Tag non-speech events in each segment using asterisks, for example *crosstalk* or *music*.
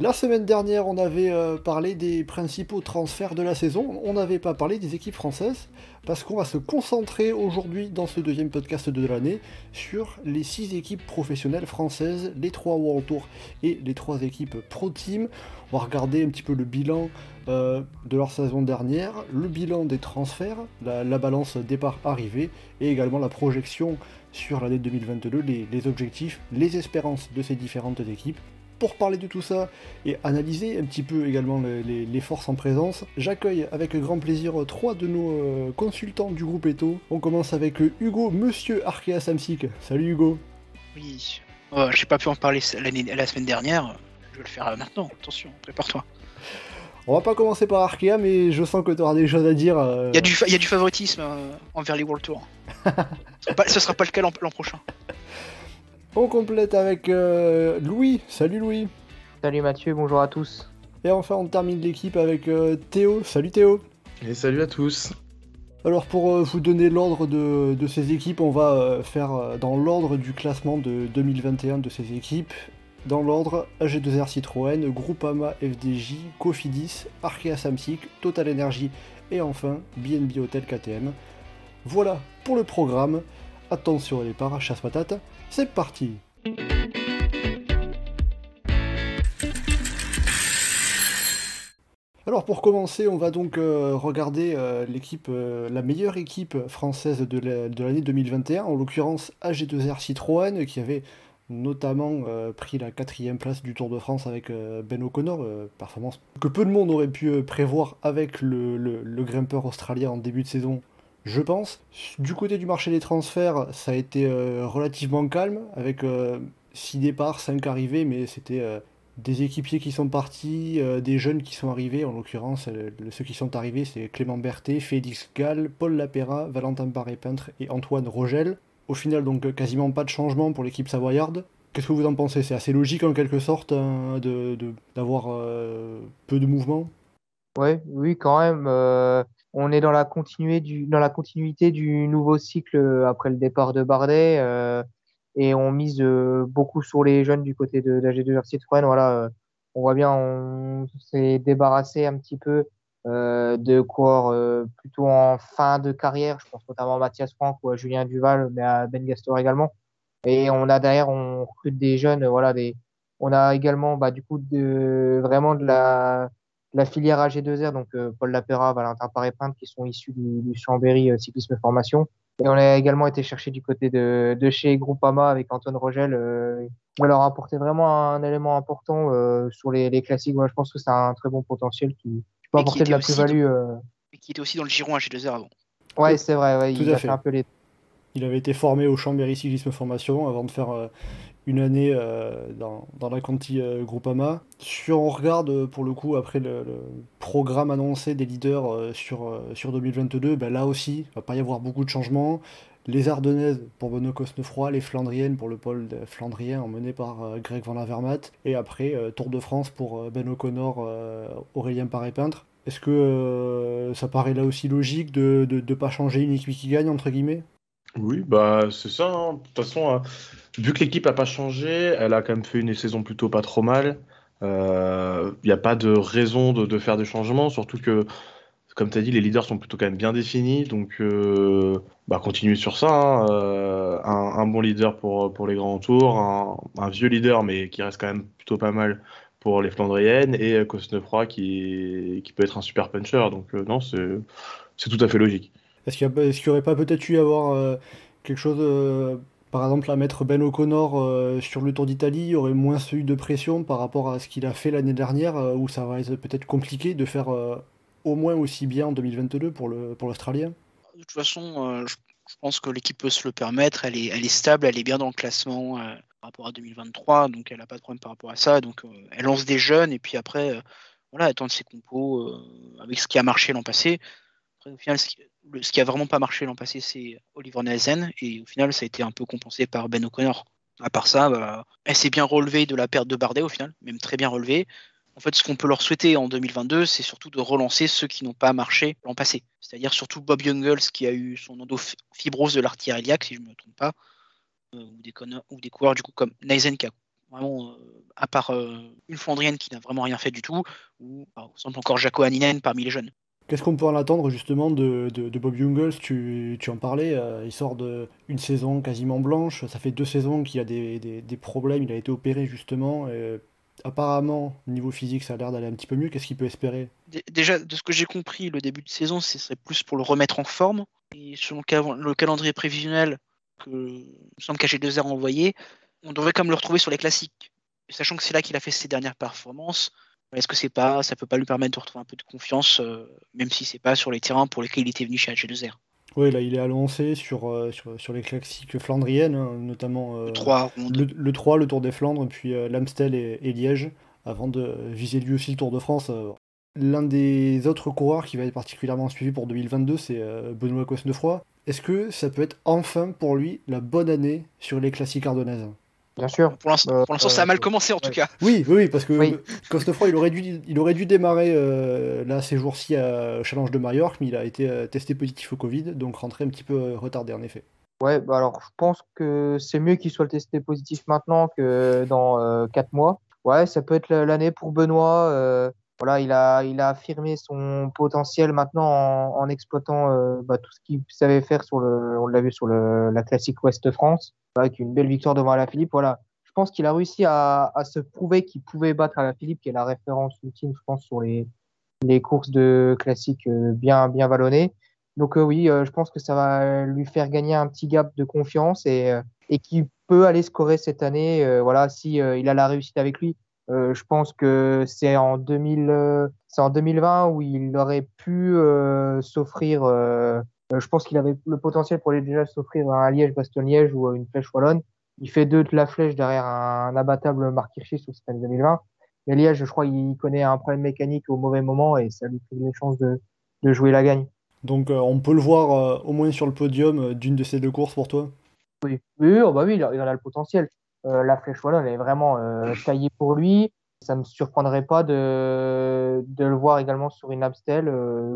La semaine dernière, on avait euh, parlé des principaux transferts de la saison, on n'avait pas parlé des équipes françaises, parce qu'on va se concentrer aujourd'hui dans ce deuxième podcast de l'année sur les six équipes professionnelles françaises, les trois World Tour et les trois équipes Pro Team. On va regarder un petit peu le bilan euh, de leur saison dernière, le bilan des transferts, la, la balance départ-arrivée et également la projection sur l'année 2022, les, les objectifs, les espérances de ces différentes équipes pour parler de tout ça et analyser un petit peu également les, les, les forces en présence, j'accueille avec grand plaisir trois de nos euh, consultants du groupe Eto. On commence avec Hugo, monsieur Arkea Samsic. Salut Hugo. Oui, oh, j'ai pas pu en parler la semaine dernière, je vais le faire maintenant, attention, prépare-toi. On va pas commencer par Arkea, mais je sens que tu auras des choses à dire. Euh... Il, y a du il y a du favoritisme euh, envers les World Tour. *laughs* ce, sera pas, ce sera pas le cas l'an prochain. On complète avec euh, Louis. Salut Louis. Salut Mathieu, bonjour à tous. Et enfin, on termine l'équipe avec euh, Théo. Salut Théo. Et salut à tous. Alors pour euh, vous donner l'ordre de, de, ces équipes, on va euh, faire euh, dans l'ordre du classement de 2021 de ces équipes. Dans l'ordre, AG2R Citroën, Groupama FDJ, Cofidis, Arkea Samsic, Total Energy et enfin BNB Hotel KTM. Voilà pour le programme. Attention au départ, chasse patate, c'est parti. Alors pour commencer, on va donc euh, regarder euh, l'équipe, euh, la meilleure équipe française de l'année 2021, en l'occurrence AG2R Citroën, qui avait notamment pris la quatrième place du Tour de France avec Ben O'Connor, performance que peu de monde aurait pu prévoir avec le, grimpeur australien en début de saison, je pense. Du côté du marché des transferts, ça a été relativement calme, avec 6 départs, 5 arrivées, mais c'était des équipiers qui sont partis, des jeunes qui sont arrivés, en l'occurrence ceux qui sont arrivés c'est Clément Berthet, Félix Gall, Paul Lapera, Valentin Paré-Peintre et Antoine Rogel. Au final, donc quasiment pas de changement pour l'équipe savoyarde. Qu'est-ce que vous en pensez? C'est assez logique en quelque sorte hein, d'avoir euh, peu de mouvement Ouais, oui, quand même. Euh, on est dans la, continuité du, dans la continuité du nouveau cycle euh, après le départ de Bardet euh, et on mise euh, beaucoup sur les jeunes du côté de, de la G2R Citroën. Voilà, on voit bien, on s'est débarrassé un petit peu euh, de coureurs euh, plutôt en fin de carrière. Je pense notamment à Mathias Franck ou à Julien Duval, mais à Ben Gastor également. Et on a derrière, on recrute des jeunes, voilà, des, on a également, bah, du coup, de, vraiment de la, la filière AG2R, donc euh, Paul Lapera, Valentin Paré-Peintre, qui sont issus du, du Chambéry euh, Cyclisme Formation. Et on a également été chercher du côté de, de chez Groupama avec Antoine Rogel. Euh, on leur a apporté vraiment un élément important euh, sur les, les classiques. Moi, je pense que c'est un très bon potentiel qui, peut apporter de la plus-value. Euh... Qui était aussi dans le giron H2R avant. Ouais, c'est vrai, ouais, il a fait. fait. un peu les. Il avait été formé au Chambéry Cyclisme Formation avant de faire euh, une année euh, dans, la Conti euh, Groupama. Si on regarde pour le coup après le, programme annoncé des leaders sur, sur 2022, ben là aussi, il va pas y avoir beaucoup de changements. Les Ardennaises pour Benoît Cosnefroy, les Flandriennes pour le pôle flandrien emmené par Greg Van Avermaet, et après Tour de France pour Ben O'Connor, Aurélien Paré-Peintre. Est-ce que ça paraît là aussi logique de ne pas changer une équipe qui gagne, entre guillemets? Oui, bah c'est ça. Hein. De toute façon, hein, vu que l'équipe n'a pas changé, elle a quand même fait une saison plutôt pas trop mal. Il euh, n'y a pas de raison de, faire des changements, surtout que, comme tu as dit, les leaders sont plutôt quand même bien définis. Donc, euh, bah, continuer sur ça. Hein. Euh, un, bon leader pour, pour les grands tours, un, vieux leader, mais qui reste quand même plutôt pas mal pour les Flandriennes, et Cosnefroy qui, qui peut être un super puncher. Donc, euh, non, c'est tout à fait logique. Est-ce qu'il n'y est aurait pas peut-être eu à avoir euh, quelque chose, euh, par exemple, à mettre Ben O'Connor euh, sur le Tour d'Italie, il y aurait moins eu de pression par rapport à ce qu'il a fait l'année dernière, où ça va être peut-être compliqué de faire au moins aussi bien en 2022 pour l'Australien pour De toute façon, je, je, pense que l'équipe peut se le permettre, elle est, elle est stable, elle est bien dans le classement par rapport à 2023, donc elle n'a pas de problème par rapport à ça, donc elle lance des jeunes, et puis après, voilà, elle tente ses compos avec ce qui a marché l'an passé. Après, au final, ce qui ce qui a vraiment pas marché l'an passé, c'est Oliver Nazen, et au final, ça a été un peu compensé par Ben O'Connor. À part ça, bah, elle s'est bien relevée de la perte de Bardet au final, même très bien relevée. En fait, ce qu'on peut leur souhaiter en 2022, c'est surtout de relancer ceux qui n'ont pas marché l'an passé. C'est-à-dire surtout Bob Youngles qui a eu son endofibrose de l'artère si je ne me trompe pas, euh, ou, des ou, des coureurs du coup comme Naisen qui a vraiment, euh, à part euh, une Flandrienne qui n'a vraiment rien fait du tout, ou par exemple encore Jaco Haninen parmi les jeunes. Qu'est-ce qu'on peut en attendre justement de, Bob Jungels tu, en parlais, euh, il sort d'une saison quasiment blanche, ça fait deux saisons qu'il a des, problèmes, il a été opéré justement. apparemment, niveau physique, ça a l'air d'aller un petit peu mieux. Qu'est-ce qu'il peut espérer? Déjà, de ce que j'ai compris, le début de saison, ce serait plus pour le remettre en forme. Et selon le calendrier prévisionnel que me semble qu'HG2R a envoyé, on devrait quand même le retrouver sur les classiques. Sachant que c'est là qu'il a fait ses dernières performances, est-ce que c'est pas, ça peut pas lui permettre de retrouver un peu de confiance, euh, même si c'est pas sur les terrains pour lesquels il était venu chez HG2R Oui, là il est annoncé sur, euh, sur, sur, les classiques flandriennes, hein, notamment euh, le, 3, le, 3, le Tour des Flandres, puis l'Amstel et, Liège, avant de viser lui aussi le Tour de France. L'un des autres coureurs qui va être particulièrement suivi pour 2022, c'est Benoît Cosnefroy. Est-ce que ça peut être enfin pour lui la bonne année sur les classiques ardennaises? Bien sûr. Pour l'instant, ça a mal commencé en tout cas. Oui, oui, parce que oui. il aurait dû, il aurait dû démarrer euh, là ces jours-ci à Challenge de Majorque, mais il a été euh, testé positif au Covid, donc rentré un petit peu euh, retardé en effet. Ouais, bah alors je pense que c'est mieux qu'il soit testé positif maintenant que dans 4 mois. Ouais, ça peut être l'année pour Benoît. voilà, il a, il a affirmé son potentiel maintenant en, exploitant bah, tout ce qu'il savait faire sur le, on l'a vu sur le, la classique Ouest France avec une belle victoire devant Philippe. Voilà, je pense qu'il a réussi à, se prouver qu'il pouvait battre Philippe, qui est la référence ultime, je pense, sur les, courses de classiques euh, bien, bien vallonnées. Donc euh, oui, euh, je pense que ça va lui faire gagner un petit gap de confiance et, et qu'il peut aller scorer cette année. voilà, si il a la réussite avec lui, je pense que c'est en 2000, c'est en 2020 où il aurait pu s'offrir euh, je pense qu'il avait le potentiel pour aller déjà s'offrir un Liège-Bastogne-Liège ou une flèche wallonne. Il fait deux de la flèche derrière un abattable Marc Hirschi sur cette année 2020. Mais Liège, je crois, il connaît un problème mécanique au mauvais moment et ça lui fait les chances de, jouer la gagne. Donc euh, on peut le voir euh, au moins sur le podium d'une de ces deux courses pour toi? Oui, oui, oh, bah oui il, en a le potentiel. la flèche wallonne est vraiment taillée pour lui ça ne me surprendrait pas de, de, le voir également sur une Abstel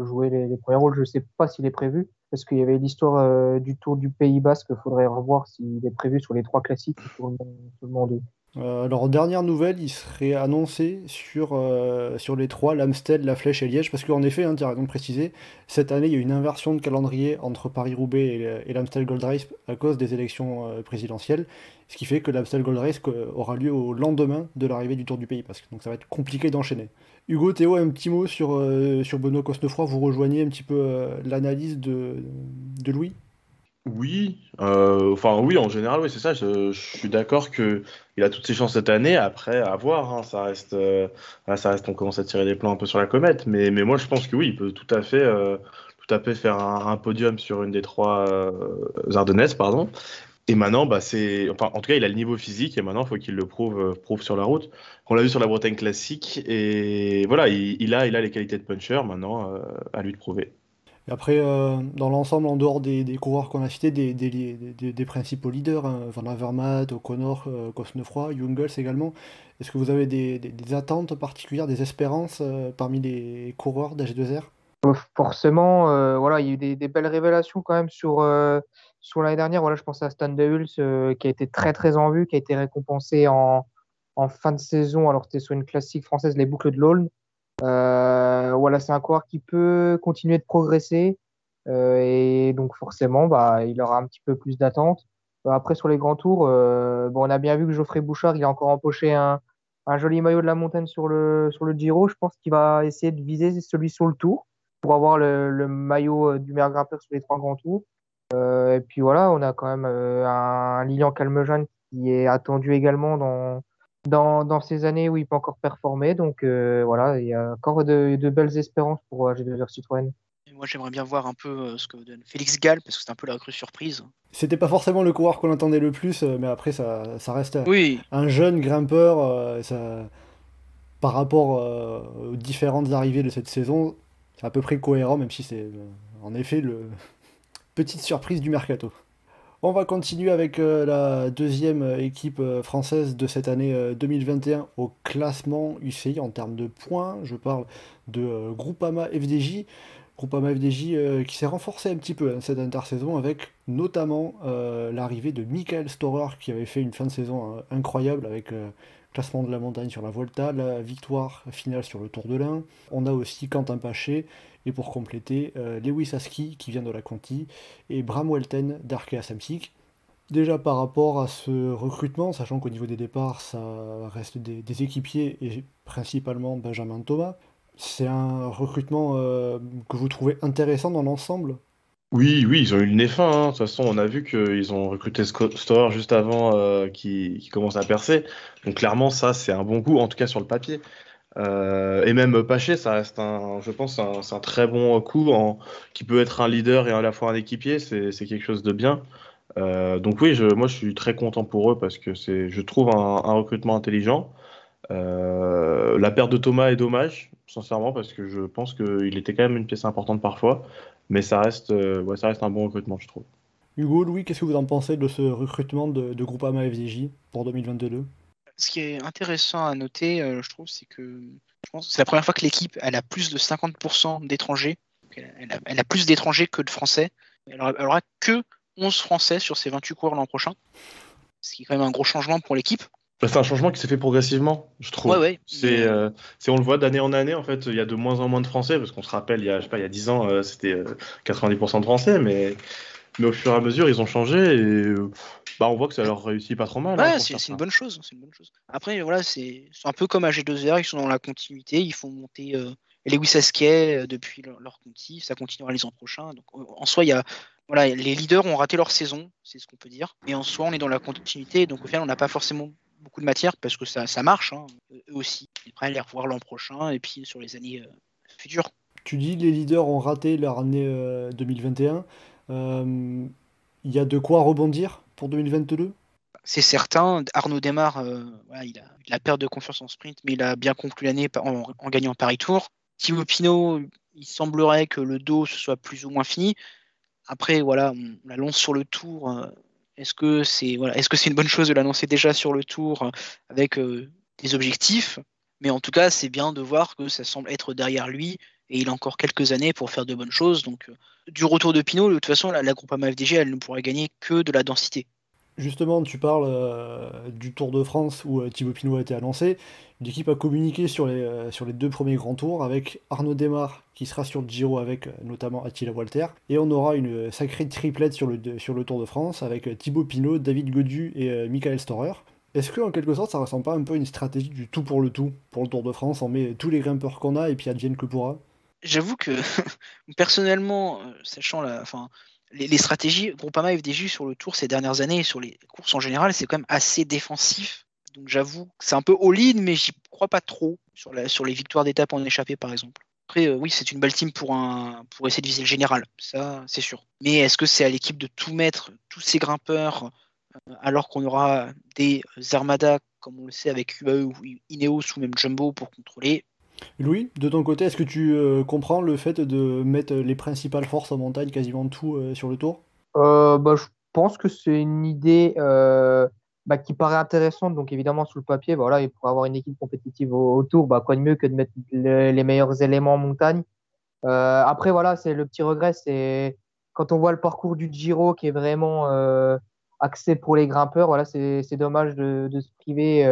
jouer les, les, premiers rôles. Je ne sais pas s'il est prévu, parce qu'il y avait l'histoire euh, du Tour du Pays Basque, faudrait revoir s'il est prévu sur les trois classiques ou seulement deux. Euh, alors, dernière nouvelle, il serait annoncé sur, euh, sur les trois, l'Amstel, la Flèche et Liège, parce qu'en effet, hein, tu cette année, il y a une inversion de calendrier entre Paris-Roubaix et, l'Amstel Gold Race à cause des élections présidentielles, ce qui fait que l'Amstel Gold Race aura lieu au lendemain de l'arrivée du Tour du Pays Basque, donc ça va être compliqué d'enchaîner. Hugo, Théo, un petit mot sur, euh, sur Benoît Cosnefroy. Vous rejoignez un petit peu euh, l'analyse de, de Louis Oui, euh, enfin oui, en général, oui, c'est ça. Je, suis d'accord qu'il a toutes ses chances cette année. Après, à voir, hein, ça reste, ça reste, on commence à tirer des plans un peu sur la comète. Mais, mais moi, je pense que oui, il peut tout à fait, tout à fait faire un, podium sur une des trois Ardennaises, pardon. Et maintenant, bah, c'est, enfin, en tout cas, il a le niveau physique et maintenant, il faut qu'il le prouve, euh, prouve sur la route. On l'a vu sur la Bretagne classique et voilà, il, a, il a les qualités de puncher. Maintenant, euh, à lui de prouver. Et après, euh, dans l'ensemble, en dehors des, coureurs qu'on a cités, des, principaux leaders, hein, Van Avermaet, O'Connor, euh, Cosnefroy, Jungels également, est-ce que vous avez des, attentes particulières, des espérances parmi les coureurs d'H2R Forcément, voilà, il y a eu des, belles révélations quand même sur l'année dernière, voilà, je pense à Stan euh, qui a été très très en vue, qui a été récompensé en, en fin de saison. Alors c'était sur une classique française, les boucles de l'Aulne. Euh, voilà, c'est un coureur qui peut continuer de progresser euh, et donc forcément, bah, il aura un petit peu plus d'attente. après sur les grands tours, bon, on a bien vu que Geoffrey Bouchard, il a encore empoché un, un joli maillot de la montagne sur le sur le Giro. Je pense qu'il va essayer de viser celui sur le Tour pour avoir le, le maillot du meilleur grimpeur sur les trois grands tours. Euh, et puis voilà, on a quand même euh, un, Lilian Calmejane qui est attendu également dans, dans, dans, ces années où il peut encore performer. Donc euh, voilà, il y a encore de, de belles espérances pour AG2R Citroën. moi, j'aimerais bien voir un peu ce que donne Félix Gall, parce que c'est un peu la crue surprise. C'était pas forcément le coureur qu'on attendait le plus, mais après, ça, ça reste oui. un jeune grimpeur. ça, par rapport aux différentes arrivées de cette saison, c'est à peu près cohérent, même si c'est en effet le *laughs* petite surprise du mercato. On va continuer avec euh, la deuxième euh, équipe euh, française de cette année 2021 au classement UCI en termes de points. Je parle de Groupama FDJ. Groupama FDJ qui s'est renforcé un petit peu hein, cette intersaison avec notamment l'arrivée de Michael Storer qui avait fait une fin de saison incroyable avec classement de la montagne sur la Volta, la victoire finale sur le Tour de l'Ain. On a aussi Quentin Paché et pour compléter, euh, Lewis Aski qui vient de la Conti et Bram Welten d'Arkea Samsic. Déjà par rapport à ce recrutement, sachant qu'au niveau des départs, ça reste des, équipiers et principalement Benjamin Thomas, c'est un recrutement euh, que vous trouvez intéressant dans l'ensemble? Oui, oui, ils ont eu le nez fin. hein. De toute façon, on a vu qu'ils ont recruté Store juste avant euh, qui, commence à percer. Donc clairement, ça, c'est un bon coup, en tout cas sur le papier. Euh, et même Paché, ça reste un, je pense, c'est un, très bon coup qui peut être un leader et à la fois un équipier. C'est quelque chose de bien. Euh, donc oui, je, moi, je suis très content pour eux parce que c'est, je trouve un, recrutement intelligent. la perte de Thomas est dommage, sincèrement, parce que je pense qu'il était quand même une pièce importante parfois. Mais ça reste, ouais, ça reste un bon recrutement, je trouve. Hugo, Louis, qu'est-ce que vous en pensez de ce recrutement de, de Groupama FDJ pour 2022 ce qui est intéressant à noter, euh, je trouve, c'est que c'est la première fois que l'équipe elle a plus de 50% d'étrangers. Elle, a plus d'étrangers que de Français. Elle aura, que 11 Français sur ses 28 cours l'an prochain. Ce qui est quand même un gros changement pour l'équipe. Bah, c'est un changement qui s'est fait progressivement, je trouve. Ouais, euh, c'est, on le voit d'année en année, en fait, il y a de moins en moins de Français, parce qu'on se rappelle, il y a, je sais pas, il y a 10 ans, euh, c'était 90% de Français, mais mais au fur et à mesure, ils ont changé et bah, on voit que ça leur réussit pas trop mal. Hein, ouais, c'est une bonne chose. Une bonne chose. Après, voilà, c'est un peu comme à G2R, ils sont dans la continuité, ils font monter euh, Lewis Askey euh, depuis leur, leur conti, ça continuera les ans prochains. Donc, en soi, il y a, voilà, les leaders ont raté leur saison, c'est ce qu'on peut dire. Mais en soi, on est dans la continuité, donc au final, on n'a pas forcément beaucoup de matière parce que ça, ça marche, hein, eux aussi. Après, les revoir l'an prochain et puis sur les années euh, futures. Tu dis les leaders ont raté leur année 2021. Euh, il y a de quoi rebondir pour 2022 c'est certain. Arnaud démarre, euh, il, a, la perte de confiance en sprint, mais il a bien conclu l'année en, gagnant Paris Tour. Thibaut Pinot, il semblerait que le dos se soit plus ou moins fini. Après, voilà, on, l'annonce sur le tour. Euh, est-ce que c'est voilà, est-ce que une bonne chose de l'annoncer déjà sur le tour avec des objectifs? Mais en tout cas, c'est bien de voir que ça semble être derrière lui et il a encore quelques années pour faire de bonnes choses. Donc, euh, du retour de Pinot, de toute façon, la, la Groupama FDG, elle ne pourra gagner que de la densité. Justement, tu parles euh, du Tour de France où euh, Thibaut Pinot a été annoncé. L'équipe a communiqué sur les, sur les deux premiers grands tours avec Arnaud Demar qui sera sur le Giro avec notamment Attila Walter. Et on aura une sacrée triplette sur le, sur le Tour de France avec Thibaut Pinot, David Godu et Michael Storer. Est-ce que en quelque sorte ça ressemble pas un peu à une stratégie du tout pour le tout pour le Tour de France? On met tous les grimpeurs qu'on a et puis advienne que pourra j'avoue que *laughs* personnellement, euh, sachant la, enfin, les, stratégies Groupama FDJ sur le tour ces dernières années et sur les courses en général, c'est quand même assez défensif. Donc j'avoue que c'est un peu all-in, mais j'y crois pas trop sur les victoires d'étape en échappée par exemple. Après, euh, oui, c'est une belle team pour, un, pour essayer de viser le général, ça c'est sûr. Mais est-ce que c'est à l'équipe de tout mettre, tous ces grimpeurs, euh, alors qu'on aura des armadas, comme on le sait avec UAE ou Ineos ou même Jumbo pour contrôler? Louis, de ton côté, est-ce que tu euh, comprends le fait de mettre les principales forces en montagne, quasiment tout euh, sur le tour? Euh, bah, Je pense que c'est une idée bah, qui paraît intéressante. Donc évidemment, sur le papier, voilà, il pourrait avoir une équipe compétitive au, tour, bah, quoi de mieux que de mettre les meilleurs éléments en montagne? après, voilà, c'est le petit regret, c'est quand on voit le parcours du Giro qui est vraiment axé pour les grimpeurs, voilà, c'est dommage de, se priver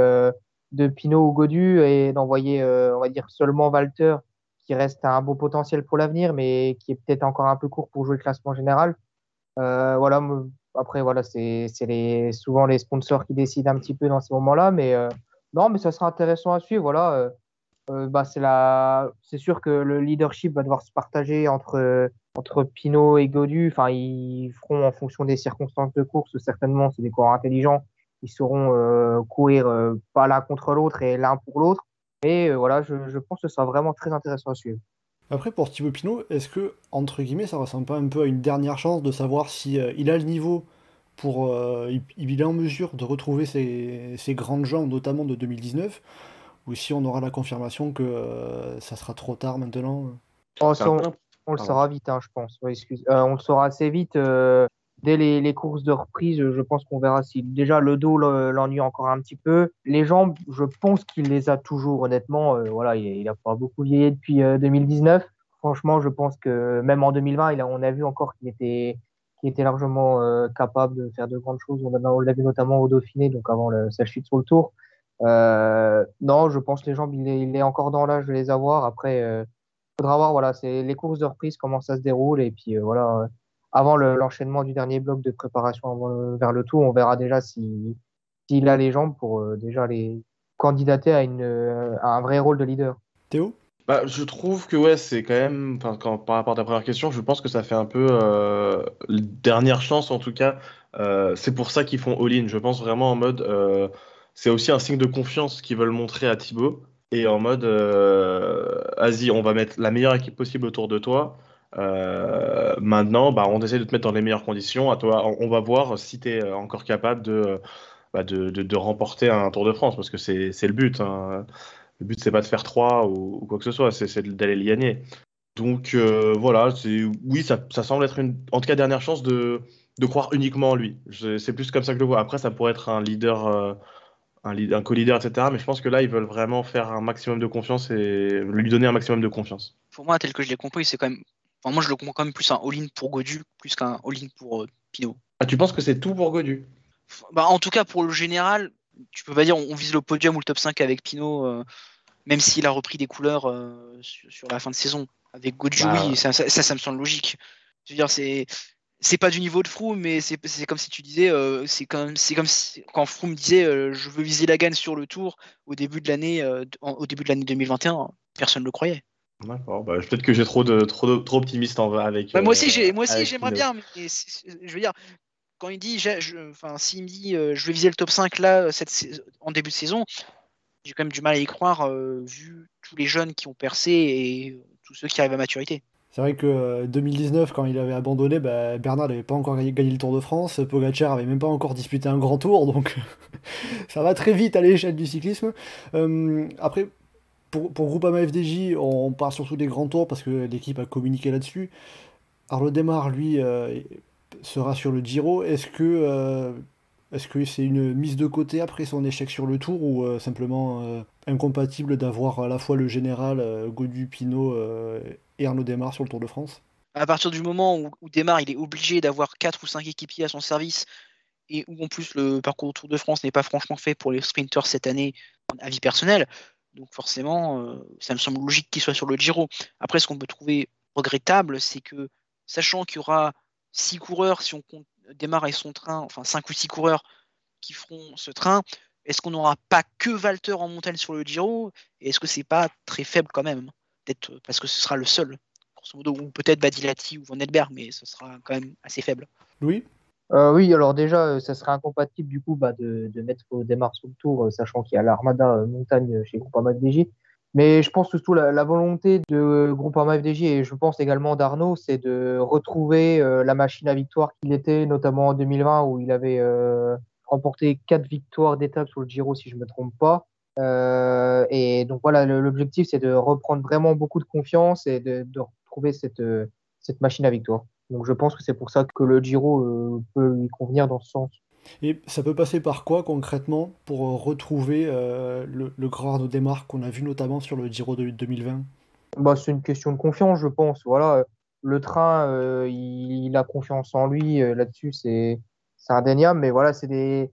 de Pinot ou Godu et d'envoyer, euh, on va dire, seulement Walter, qui reste un beau potentiel pour l'avenir, mais qui est peut-être encore un peu court pour jouer le classement général. Euh, voilà, après, voilà, c'est les, souvent les sponsors qui décident un petit peu dans ces moments-là, mais euh, non, mais ça sera intéressant à suivre. Voilà, bah, c'est sûr que le leadership va devoir se partager entre entre Pinot et Godu. Enfin, ils feront en fonction des circonstances de course. Certainement, c'est des coureurs intelligents ils sauront euh, courir euh, pas l'un contre l'autre et l'un pour l'autre. Et euh, voilà, je, pense que ce sera vraiment très intéressant à suivre. Après, pour Thibaut Pinot, est-ce que, entre guillemets, ça ressemble pas un peu à une dernière chance de savoir si il a le niveau pour. il, est en mesure de retrouver ses, grandes jambes, notamment de 2019, ou si on aura la confirmation que ça sera trop tard maintenant? Oh, On le saura vite, hein, je pense. Ouais, excuse. Euh, on le saura assez vite. euh, dès les, courses de reprise, je pense qu'on verra si déjà le dos le- l'ennuie encore un petit peu. Les jambes, je pense qu'il les a toujours, honnêtement. Euh, voilà, il, il a pas beaucoup vieilli depuis euh, 2019. Franchement, je pense que même en 2020, il a, on a vu encore qu'il était, qu'il était largement euh, capable de faire de grandes choses. On, l'a vu notamment au Dauphiné, donc avant sa chute sur le tour. Euh, non, je pense que les jambes, il est, il encore dans l'âge de les avoir. Après, euh, faudra voir, voilà, c'est les courses de reprise, comment ça se déroule. Et puis, euh, voilà, avant le- l'enchaînement du dernier bloc de préparation avant le- vers le tour, on verra déjà si, s'il a les jambes pour euh, déjà les candidater à, une, euh, à un vrai rôle de leader. Théo? Bah, je trouve que ouais, c'est quand même, quand, par rapport à ta première question, je pense que ça fait un peu euh, dernière chance en tout cas. Euh, c'est pour ça qu'ils font all-in. Je pense vraiment en mode, euh, c'est aussi un signe de confiance qu'ils veulent montrer à Thibaut et en mode, euh, vas-y, on va mettre la meilleure équipe possible autour de toi. Euh, maintenant, bah, on essaie de te mettre dans les meilleures conditions. À toi, on va voir si tu es encore capable de, bah, de, remporter un Tour de France parce que c'est le but. hein. Le but, c'est pas de faire 3 ou, quoi que ce soit, c'est d'aller le gagner. Donc euh, voilà, oui, ça, semble être une, en tout cas, dernière chance de, croire uniquement en lui. C'est plus comme ça que je le vois. Après, ça pourrait être un leader, euh, un, un co-leader, etc. Mais je pense que là, ils veulent vraiment faire un maximum de confiance et lui donner un maximum de confiance. Pour moi, tel que je l'ai compris, c'est quand même. Enfin, moi, je le comprends quand même plus un all-in pour Godu plus qu'un all-in pour euh, Pinot. Ah, tu penses que c'est tout pour Godu? Bah, en tout cas, pour le général, tu peux pas dire on, on vise le podium ou le top 5 avec Pinot, euh, même s'il a repris des couleurs euh, sur, sur la fin de saison. Avec Godu, Bah, oui, ça, ça, me semble logique. Je veux dire, c'est. C'est pas du niveau de Froome, mais c'est comme si tu disais, c'est comme, si, quand Froome disait je veux viser la gagne sur le tour au début de l'année en- au début de l'année 2021, personne ne le croyait. D'accord. Bah, peut-être que j'ai trop de trop, de- trop optimiste en vrai avec. Bah, moi aussi, euh, j'ai, moi aussi, j'aimerais bien, mais je veux dire, quand il dit, je- enfin, s'il me dit, euh, je vais viser le top 5 là, cette, sais- en début de saison, j'ai quand même du mal à y croire, euh, vu tous les jeunes qui ont percé et euh, tous ceux qui arrivent à maturité. C'est vrai que euh, 2019, quand il avait abandonné, bah, Bernard n'avait pas encore gagné, gagné le Tour de France, Pogacar avait même pas encore disputé un grand tour, donc *laughs* ça va très vite à l'échelle du cyclisme. Euh, après, pour, pour Groupama FDJ, on parle surtout des grands tours parce que l'équipe a communiqué là-dessus. Arnaud Demar, lui, euh, sera sur le Giro. Est-ce que euh, est-ce que c'est une mise de côté après son échec sur le Tour ou euh, simplement incompatible d'avoir à la fois le général Godu, et Arnaud Demar sur le Tour de France? À partir du moment où, où il est obligé d'avoir 4 ou 5 équipiers à son service, et où en plus le parcours Tour de France n'est pas franchement fait pour les sprinters cette année, à vie personnelle, donc forcément, euh, ça me semble logique qu'il soit sur le Giro. Après, ce qu'on peut trouver regrettable, c'est que, sachant qu'il y aura 6 coureurs, si on Démarre et son train, enfin 5 ou 6 coureurs qui feront ce train, est-ce qu'on n'aura pas que Walter en montagne sur le Giro? Et est-ce que c'est pas très faible quand même? Peut-être euh, parce que ce sera le seul, grosso modo, ou peut-être Badilati ou Van Edberg, mais ce sera quand même assez faible. Louis? Euh, oui, alors déjà, euh, ça serait incompatible du coup bah, de, de mettre démarre sur le tour, euh, sachant qu'il y a l'Armada Montagne chez Groupama FDJ. Mais je pense surtout la, la volonté de Groupama FDJ et je pense également d'Arnaud, c'est de retrouver la machine à victoire qu'il était, notamment en 2020 où il avait remporté quatre victoires d'étape sur le Giro, si je me trompe pas. Et donc voilà, l'objectif, c'est de reprendre vraiment beaucoup de confiance et de, retrouver cette, cette machine à victoire. Donc je pense que c'est pour ça que le Giro euh, peut lui convenir dans ce sens. Et ça peut passer par quoi concrètement pour euh, retrouver euh, le, le grand Arnaud Demar qu'on a vu notamment sur le Giro de 2020 Bah, c'est une question de confiance, je pense. Voilà, le train, euh, il, il a confiance en lui euh, là-dessus, c'est indéniable. Mais voilà, c'est des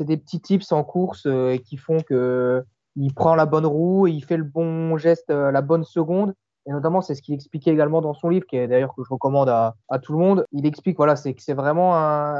des petits tips en course euh, qui font que il prend la bonne roue, il fait le bon geste, euh, la bonne seconde. Et notamment, c'est ce qu'il expliquait également dans son livre, qui est d'ailleurs que je recommande à, tout le monde. Il explique, voilà, c'est que c'est vraiment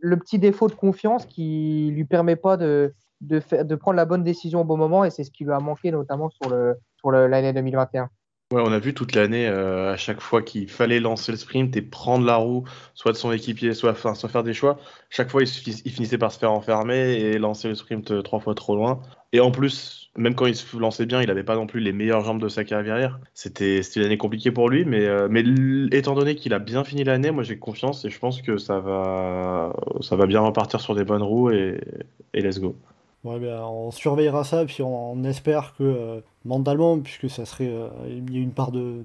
le petit défaut de confiance qui lui permet pas de, de, faire, de prendre la bonne décision au bon moment. Et c'est ce qui lui a manqué, notamment sur le sur le- l'année 2021. Ouais, on a vu toute l'année, euh, à chaque fois qu'il fallait lancer le sprint et prendre la roue, soit de son équipier, soit, soit faire des choix, chaque fois il finissait par se faire enfermer et lancer le sprint euh, trois fois trop loin. Et en plus, même quand il se lançait bien, il n'avait pas non plus les meilleures jambes de sa carrière. C'était une année compliquée pour lui, mais, euh, mais étant donné qu'il a bien fini l'année, moi j'ai confiance et je pense que ça va, ça va bien repartir sur des bonnes roues et, et let's go. Ouais, ben, on surveillera ça, puis on, espère que euh, mentalement, puisque ça serait, euh, il y a une part de,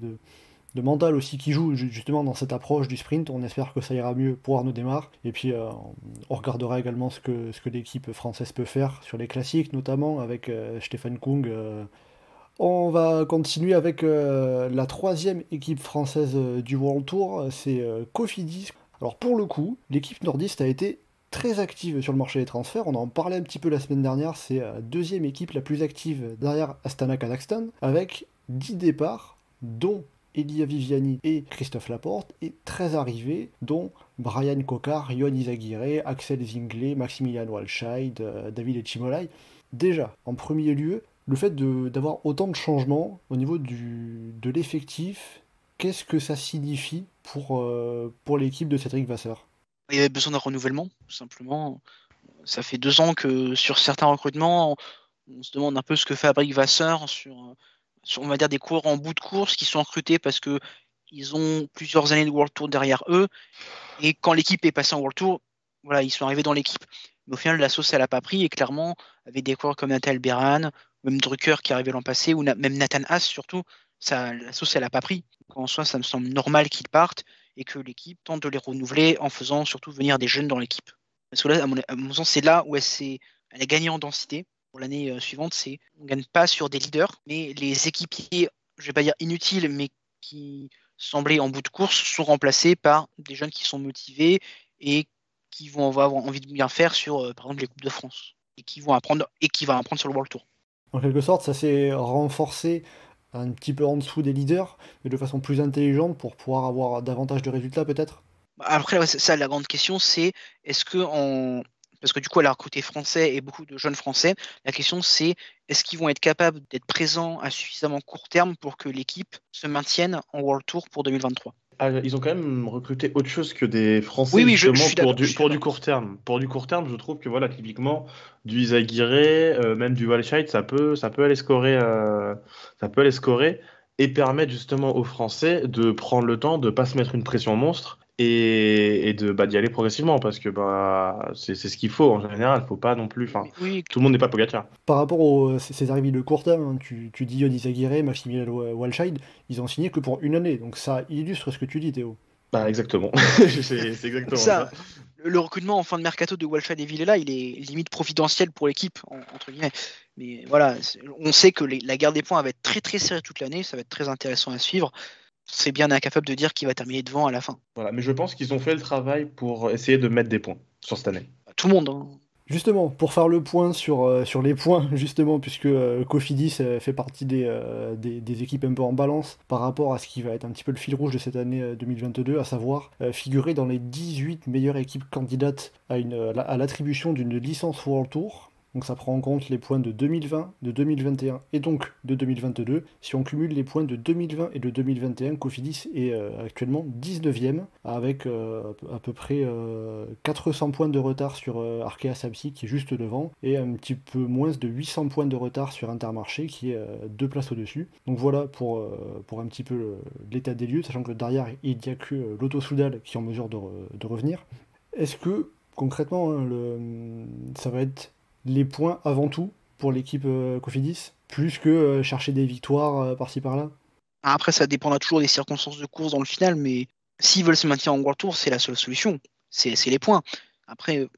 de mental aussi qui joue justement dans cette approche du sprint. On espère que ça ira mieux pour Arnaud Démarre. Et puis euh, on regardera également ce que, l'équipe française peut faire sur les classiques, notamment avec euh, Stéphane Kung. Euh. On va continuer avec la troisième équipe française du World Tour, c'est Cofidis. Alors pour le coup, l'équipe nordiste a été très active sur le marché des transferts. On en parlait un petit peu la semaine dernière. C'est la deuxième équipe la plus active derrière Astana Kazakhstan, avec 10 départs, dont Elia Viviani et Christophe Laporte, et 13 arrivés, dont Brian Kokar, Yohan Izaguirre, Axel Zinglet, Maximilian Walscheid, euh, David Echimolai. Déjà, en premier lieu, le fait d'avoir autant de changements au niveau du, de l'effectif, qu'est-ce que ça signifie pour, euh, pour l'équipe de Cédric Vasseur? Il y avait besoin d'un renouvellement, tout simplement. Ça fait deux ans que sur certains recrutements, on se demande un peu ce que Abric Vasseur sur on va dire des coureurs en bout de course qui sont recrutés parce que ils ont plusieurs années de World Tour derrière eux. Et quand l'équipe est passée en World Tour, voilà, ils sont arrivés dans l'équipe. Mais au final, la sauce, elle n'a pas pris. Et clairement, avec des coureurs comme Natal Beran, même Drucker qui est arrivé l'an passé, ou même Nathan Haas surtout, ça, la sauce, elle n'a pas pris. En soi, ça me semble normal qu'ils partent et que l'équipe tente de les renouveler en faisant surtout venir des jeunes dans l'équipe. Parce que là, à mon, sens, c'est là où elle, elle a gagné en densité l'année euh, suivante, c'est on gagne pas sur des leaders, mais les équipiers, je vais pas dire inutiles, mais qui semblaient en bout de course, sont remplacés par des jeunes qui sont motivés et qui vont avoir envie de bien faire sur, euh, par exemple, les Coupes de France et qui vont apprendre et qui vont apprendre sur le World Tour. En quelque sorte, ça s'est renforcé un petit peu en dessous des leaders, mais de façon plus intelligente pour pouvoir avoir davantage de résultats peut-être? Après, ça, la grande question, c'est est-ce que en, parce que du coup, elle a recruté français et beaucoup de jeunes français. La question, c'est est-ce qu'ils vont être capables d'être présents à suffisamment court terme pour que l'équipe se maintienne en World Tour pour 2023 ah, ils ont quand même recruté autre chose que des Français oui, oui, pour, du, pour du court terme. Pour du court terme, je trouve que voilà, typiquement, du Izaguirre, euh, même du Walscheid, ça peut, ça peut aller scorer, euh, ça peut aller scorer et permettre justement aux Français de prendre le temps de pas se mettre une pression monstre et, de bah, d'y aller progressivement parce que bah, c'est ce qu'il faut en général. Il faut pas non plus. Tout le monde n'est pas Pogacar. Par rapport aux ces arrivées de court terme, hein, tu, tu dis Yodis Aguirre, Maximilian Walscheid, ils ont signé que pour une année. Donc ça illustre ce que tu dis, Théo. Bah, exactement. *laughs* c'est exactement ça. Le recrutement en fin de mercato de Walscheid et Villela, il est limite providentiel pour l'équipe, entre guillemets. Mais voilà, on sait que la guerre des points va être très très serrée toute l'année. Ça va être très intéressant à suivre c'est bien incapable de dire qu'il va terminer devant à la fin. Voilà, mais je pense qu'ils ont fait le travail pour essayer de mettre des points sur cette année. Tout le monde. Hein. Justement, pour faire le point sur, euh, sur les points, *laughs* justement, puisque euh, Cofidis euh, fait partie des, des, équipes un peu en balance par rapport à ce qui va être un petit peu le fil rouge de cette année 2022, à savoir figurer dans les 18 meilleures équipes candidates à, une, à l'attribution d'une licence World Tour. Donc ça prend en compte les points de 2020, de 2021 et donc de 2022. Si on cumule les points de 2020 et de 2021, Cofidis est euh, actuellement 19e avec euh, à peu près 400 euh, points de retard sur Arkea Samsi qui est juste devant et un petit peu moins de 800 points de retard sur Intermarché qui est deux places au-dessus. Donc voilà pour, pour un petit peu l'état des lieux, sachant que derrière il n'y a que l'Auto Soudal qui est en mesure de, de revenir. Est-ce que concrètement hein, le, ça va être les points avant tout pour l'équipe euh, Cofidis, plus que euh, chercher des victoires euh, par-ci par-là Après, ça dépendra toujours des circonstances de course dans le final, mais s'ils veulent se maintenir en World Tour, c'est la seule solution. C'est les points. Après,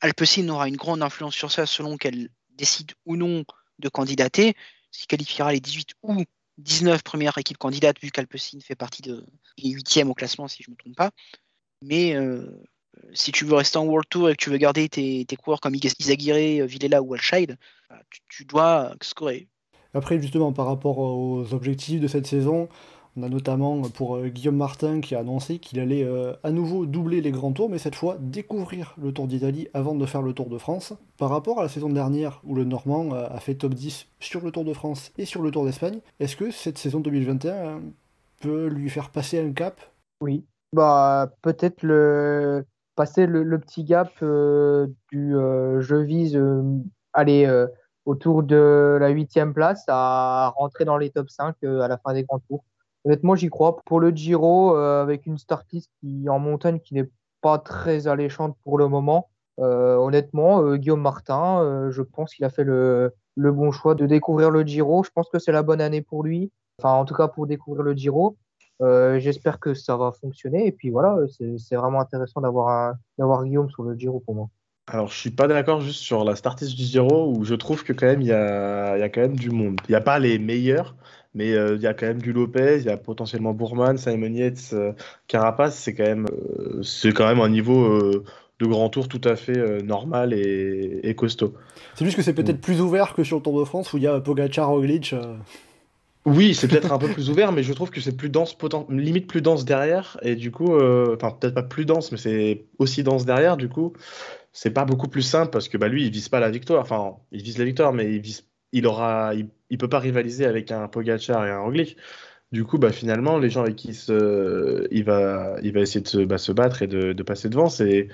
Alpecin aura une grande influence sur ça selon qu'elle décide ou non de candidater, ce qui qualifiera les 18 ou 19 premières équipes candidates, vu qu'Alpecin fait partie de 8e au classement, si je ne me trompe pas. Mais si tu veux rester en World Tour et que tu veux garder tes, coureurs comme Izaguirre, Villela ou Alscheid, bah, tu, dois scorer. Après, justement, par rapport aux objectifs de cette saison, on a notamment pour euh, Guillaume Martin qui a annoncé qu'il allait euh, à nouveau doubler les grands tours, mais cette fois découvrir le Tour d'Italie avant de faire le Tour de France. Par rapport à la saison dernière où le Normand euh, a fait top 10 sur le Tour de France et sur le Tour d'Espagne, est-ce que cette saison 2021 peut lui faire passer un cap? Oui, bah peut-être le passer le, petit gap euh, du euh, je vise euh, aller autour de la huitième place à rentrer dans les top 5 à la fin des grands tours. Honnêtement, j'y crois. Pour le Giro, avec une start list qui, en montagne qui n'est pas très alléchante pour le moment, honnêtement, Guillaume Martin, je pense qu'il a fait le, le, bon choix de découvrir le Giro. Je pense que c'est la bonne année pour lui. Enfin, en tout cas, pour découvrir le Giro. J'espère que ça va fonctionner. Et puis voilà, c'est vraiment intéressant d'avoir Guillaume sur le Giro pour moi. Alors, je suis pas d'accord juste sur la startlist du Giro où je trouve que quand même il y a, y a quand même du monde. Il n'y a pas les meilleurs, mais euh, il y a quand même du Lopez, il y a potentiellement Bourman, Simon Yates, euh, Carapace. C'est quand même, euh, c'est quand même un niveau de grand tour tout à fait normal et, costaud. C'est juste que c'est peut-être plus ouvert que sur le Tour de France où il y a Pogacar, Roglic. Oui, c'est peut-être un peu plus ouvert, mais je trouve que c'est plus dense, limite plus dense derrière, et du coup, enfin peut-être pas plus dense, mais c'est aussi dense derrière, du coup, c'est pas beaucoup plus simple parce que bah, lui, il vise pas la victoire. Enfin, il vise la victoire, mais il aura, il, peut pas rivaliser avec un Pogacar et un Roglic. Du coup, bah, finalement, les gens avec qui se, il, va, il va essayer de se, bah, battre et de, passer devant, c'est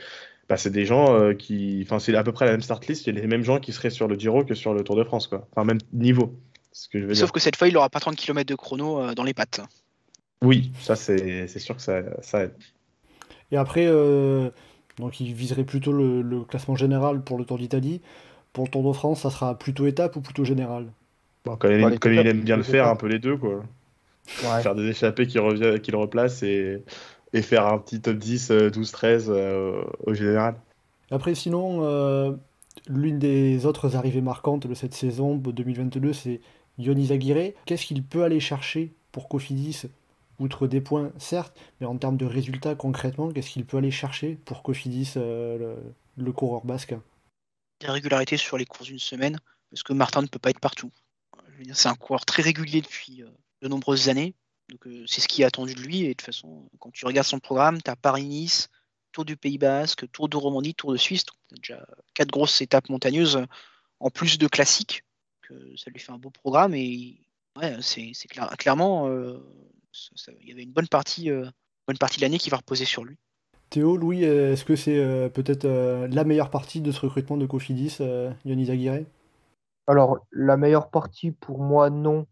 des gens euh, qui. Enfin, c'est à peu près la même start list. Il y a les mêmes gens qui seraient sur le Giro que sur le Tour de France. Quoi. Enfin, même niveau. Ce que je veux Sauf que cette fois, il n'aura pas 30 km de chrono euh, dans les pattes. Oui, ça, c'est sûr que ça, ça aide. Et après. Euh donc il viserait plutôt le, classement général pour le Tour d'Italie. Pour le Tour de France, ça sera plutôt étape ou plutôt général? Bon, Comme, il, aime bien le faire, un peu les deux, quoi. Faire des échappées qui, revient, qui le replacent et, et, faire un petit top 10, 12, 13 au général. Après, sinon, euh, l'une des autres arrivées marquantes de cette saison 2022, c'est Yonis Aguirre. Qu'est-ce qu'il peut aller chercher pour Cofidis outre des points, certes, mais en termes de résultats concrètement, qu'est-ce qu'il peut aller chercher pour Cofidis, euh, le, coureur basque? Des régularités sur les courses d'une semaine, parce que Martin ne peut pas être partout. C'est un coureur très régulier depuis euh, de nombreuses années, donc euh, c'est ce qui est attendu de lui. Et de toute façon, quand tu regardes son programme, tu as Paris-Nice, Tour du Pays Basque, Tour de Romandie, Tour de Suisse, tu as déjà quatre grosses étapes montagneuses en plus de classiques, que ça lui fait un beau programme et ouais, c'est clairement il y avait une bonne partie, euh, bonne partie de l'année qui va reposer sur lui. Théo, Louis, euh, est-ce que c'est euh, peut-être la meilleure partie de ce recrutement de Cofidis, Yonis Aguirre Alors, la meilleure partie pour moi, non.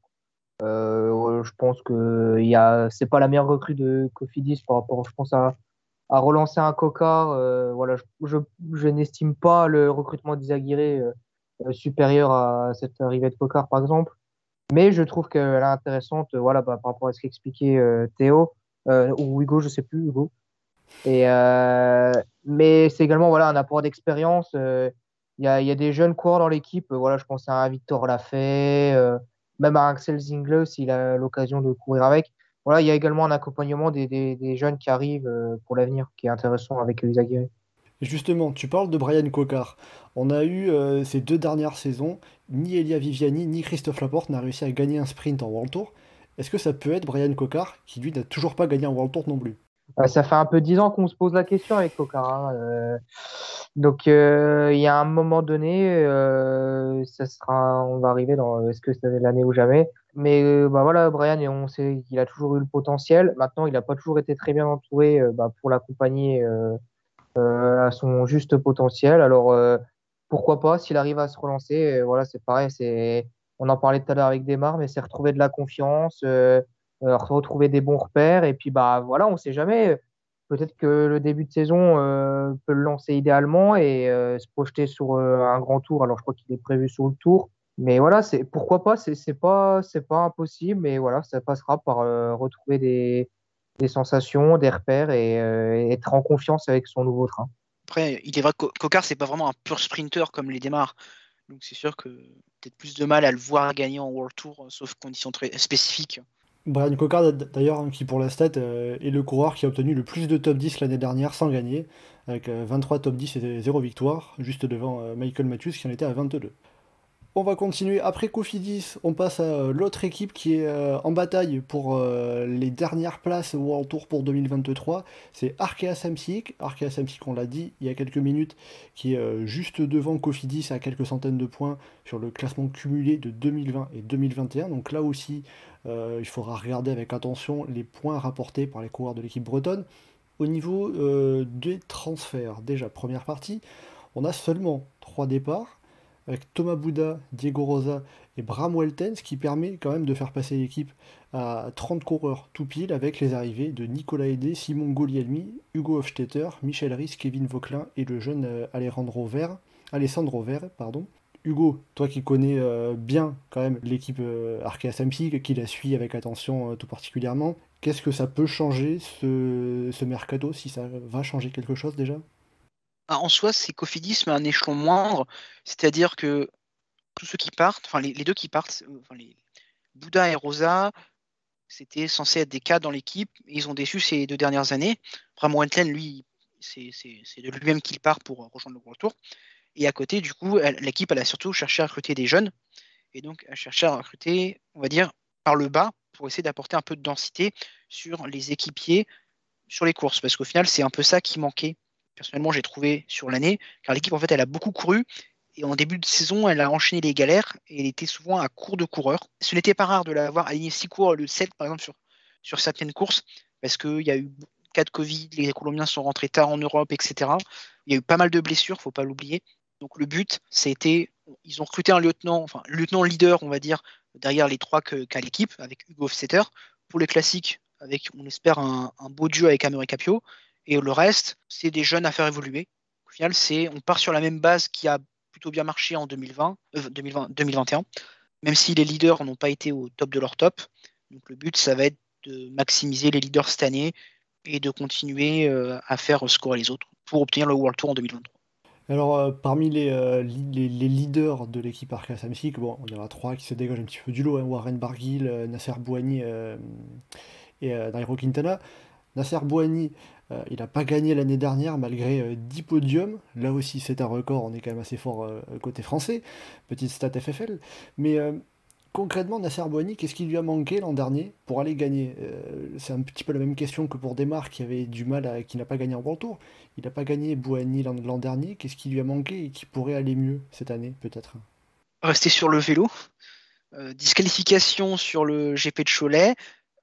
je pense que a... c'est pas la meilleure recrue de Cofidis par rapport, je pense, à, à relancer un cocard. voilà, je, je, n'estime pas le recrutement d'Isaguirre supérieur à cette de cocard, par exemple. Mais je trouve qu'elle est intéressante voilà, bah, par rapport à ce qu'expliquait euh, Théo, euh, ou Hugo, je ne sais plus, Hugo. Et, euh, mais c'est également voilà, un apport d'expérience. Il y, a, des jeunes coureurs dans l'équipe. Voilà, je pense à Victor Lafay, même à Axel Zingler s'il a l'occasion de courir avec. Voilà, il y a également un accompagnement des, jeunes qui arrivent pour l'avenir qui est intéressant avec les Aguirre. Justement, tu parles de Brian Cocard. On a eu ces deux dernières saisons, ni Elia Viviani ni Christophe Laporte n'a réussi à gagner un sprint en World Tour. Est-ce que ça peut être Brian Cocard qui lui n'a toujours pas gagné un World Tour non plus? Bah, Ça fait un peu dix ans qu'on se pose la question avec Cocard. Hein, euh. donc euh, il y a un moment donné, euh, ça sera, on va arriver dans est-ce que c'est l'année ou jamais. Mais bah voilà, Brian, on sait qu'il a toujours eu le potentiel. Maintenant, il n'a pas toujours été très bien entouré bah, pour l'accompagner à son juste potentiel. Alors pourquoi pas s'il arrive à se relancer. Euh, voilà, c'est pareil, c'est on en parlait tout à l'heure avec Desmar, mais c'est retrouver de la confiance, euh, euh, retrouver des bons repères. Et puis bah voilà, on sait jamais. Peut-être que le début de saison peut le lancer idéalement et se projeter sur un grand tour. Alors je crois qu'il est prévu sur le tour. Mais voilà, c'est pourquoi pas, c'est pas c'est pas impossible, mais voilà, ça passera par retrouver des, des sensations, des repères et être en confiance avec son nouveau train. Après, il est vrai que Cocard, c'est pas vraiment un pur sprinter comme les démarres. Donc c'est sûr que peut-être plus de mal à le voir gagner en World Tour, sauf conditions très spécifiques. Brian Cocard, d'ailleurs, hein, qui pour la stat euh, est le coureur qui a obtenu le plus de top 10 l'année dernière sans gagner, avec 23 euh, top 10 et 0 victoire, juste devant euh, Michael Matthews qui en était à 22. On va continuer. Après Cofidis, on passe à euh, l'autre équipe qui est euh, en bataille pour euh, les dernières places au World Tour pour 2023. C'est Arkea Samsic. Arkea Samsic, on l'a dit il y a quelques minutes, qui est juste devant Cofidis à quelques centaines de points sur le classement cumulé de 2020 et 2021. Donc là aussi, il faudra regarder avec attention les points rapportés par les coureurs de l'équipe bretonne. Au niveau des transferts, déjà première partie, on a seulement trois départs avec Thomas Bouda, Diego Rosa et Bram Welten, ce qui permet quand même de faire passer l'équipe à 30 coureurs tout pile avec les arrivées de Nicolas Hédé, Simon Golielmi, Hugo Hofstetter, Michel Risse, Kevin Vauclin et le jeune euh, Alessandro Ver, Alessandro Ver, pardon. Hugo, toi qui connais euh, bien quand même l'équipe euh, Arkea Samsic, qui la suit avec attention tout particulièrement, Qu'est-ce que ça peut changer ce, mercato, si ça va changer quelque chose déjà? En soi, c'est Cofidis, mais à un échelon moindre. C'est-à-dire que tous ceux qui partent, enfin les, deux qui partent, Bouddha et Rosa, c'était censé être des cas dans l'équipe. Ils ont déçu ces deux dernières années. Vraiment, lui, c'est de lui-même qu'il part pour rejoindre le World Tour. Et à côté, du coup, l'équipe, elle a surtout cherché à recruter des jeunes. Et donc, elle cherché à recruter, on va dire, par le bas, pour essayer d'apporter un peu de densité sur les équipiers, sur les courses. Parce qu'au final, c'est un peu ça qui manquait. Personnellement, j'ai trouvé sur l'année, car l'équipe, en fait, elle a beaucoup couru. Et en début de saison, elle a enchaîné les galères et elle était souvent à court de coureurs. Ce n'était pas rare de l'avoir aligné 6 coureurs, le 7 par exemple, sur, certaines courses, parce qu'il y a eu cas Covid, les Colombiens sont rentrés tard en Europe, etc. Il y a eu pas mal de blessures, faut pas l'oublier. Donc le but, c'était, ils ont recruté un lieutenant, enfin lieutenant leader, on va dire, derrière les trois qu'a l'équipe, avec Hugo Offsetter. Pour les classiques, avec, on espère, un, beau duo avec Amory Capio. Et le reste, c'est des jeunes à faire évoluer. Au final, c'est, on part sur la même base qui a plutôt bien marché en 2020, 2020 2021, même si les leaders n'ont pas été au top de leur top. Donc le but, ça va être de maximiser les leaders cette année et de continuer euh, à faire scorer les autres pour obtenir le World Tour en 2023. Alors, euh, parmi euh, les, leaders de l'équipe Arca Samsic, bon, il y en a trois qui se dégagent un petit peu du lot hein, Warren Barguil, Nasser Bouani et Nairo Quintana. Nasser Bouani, il n'a pas gagné l'année dernière malgré 10 podiums. Là aussi, c'est un record, on est quand même assez fort côté français. Petite stat FFL. Mais concrètement, Nasser Bouani, qu'est-ce qui lui a manqué l'an dernier pour aller gagner? Euh, C'est un petit peu la même question que pour Desmar qui avait du mal à, qui n'a pas gagné en World Tour. Il n'a pas gagné Bouani l'an dernier. Qu'est-ce qui lui a manqué et qui pourrait aller mieux cette année, peut-être? Rester sur le vélo. Euh, disqualification sur le GP de Cholet.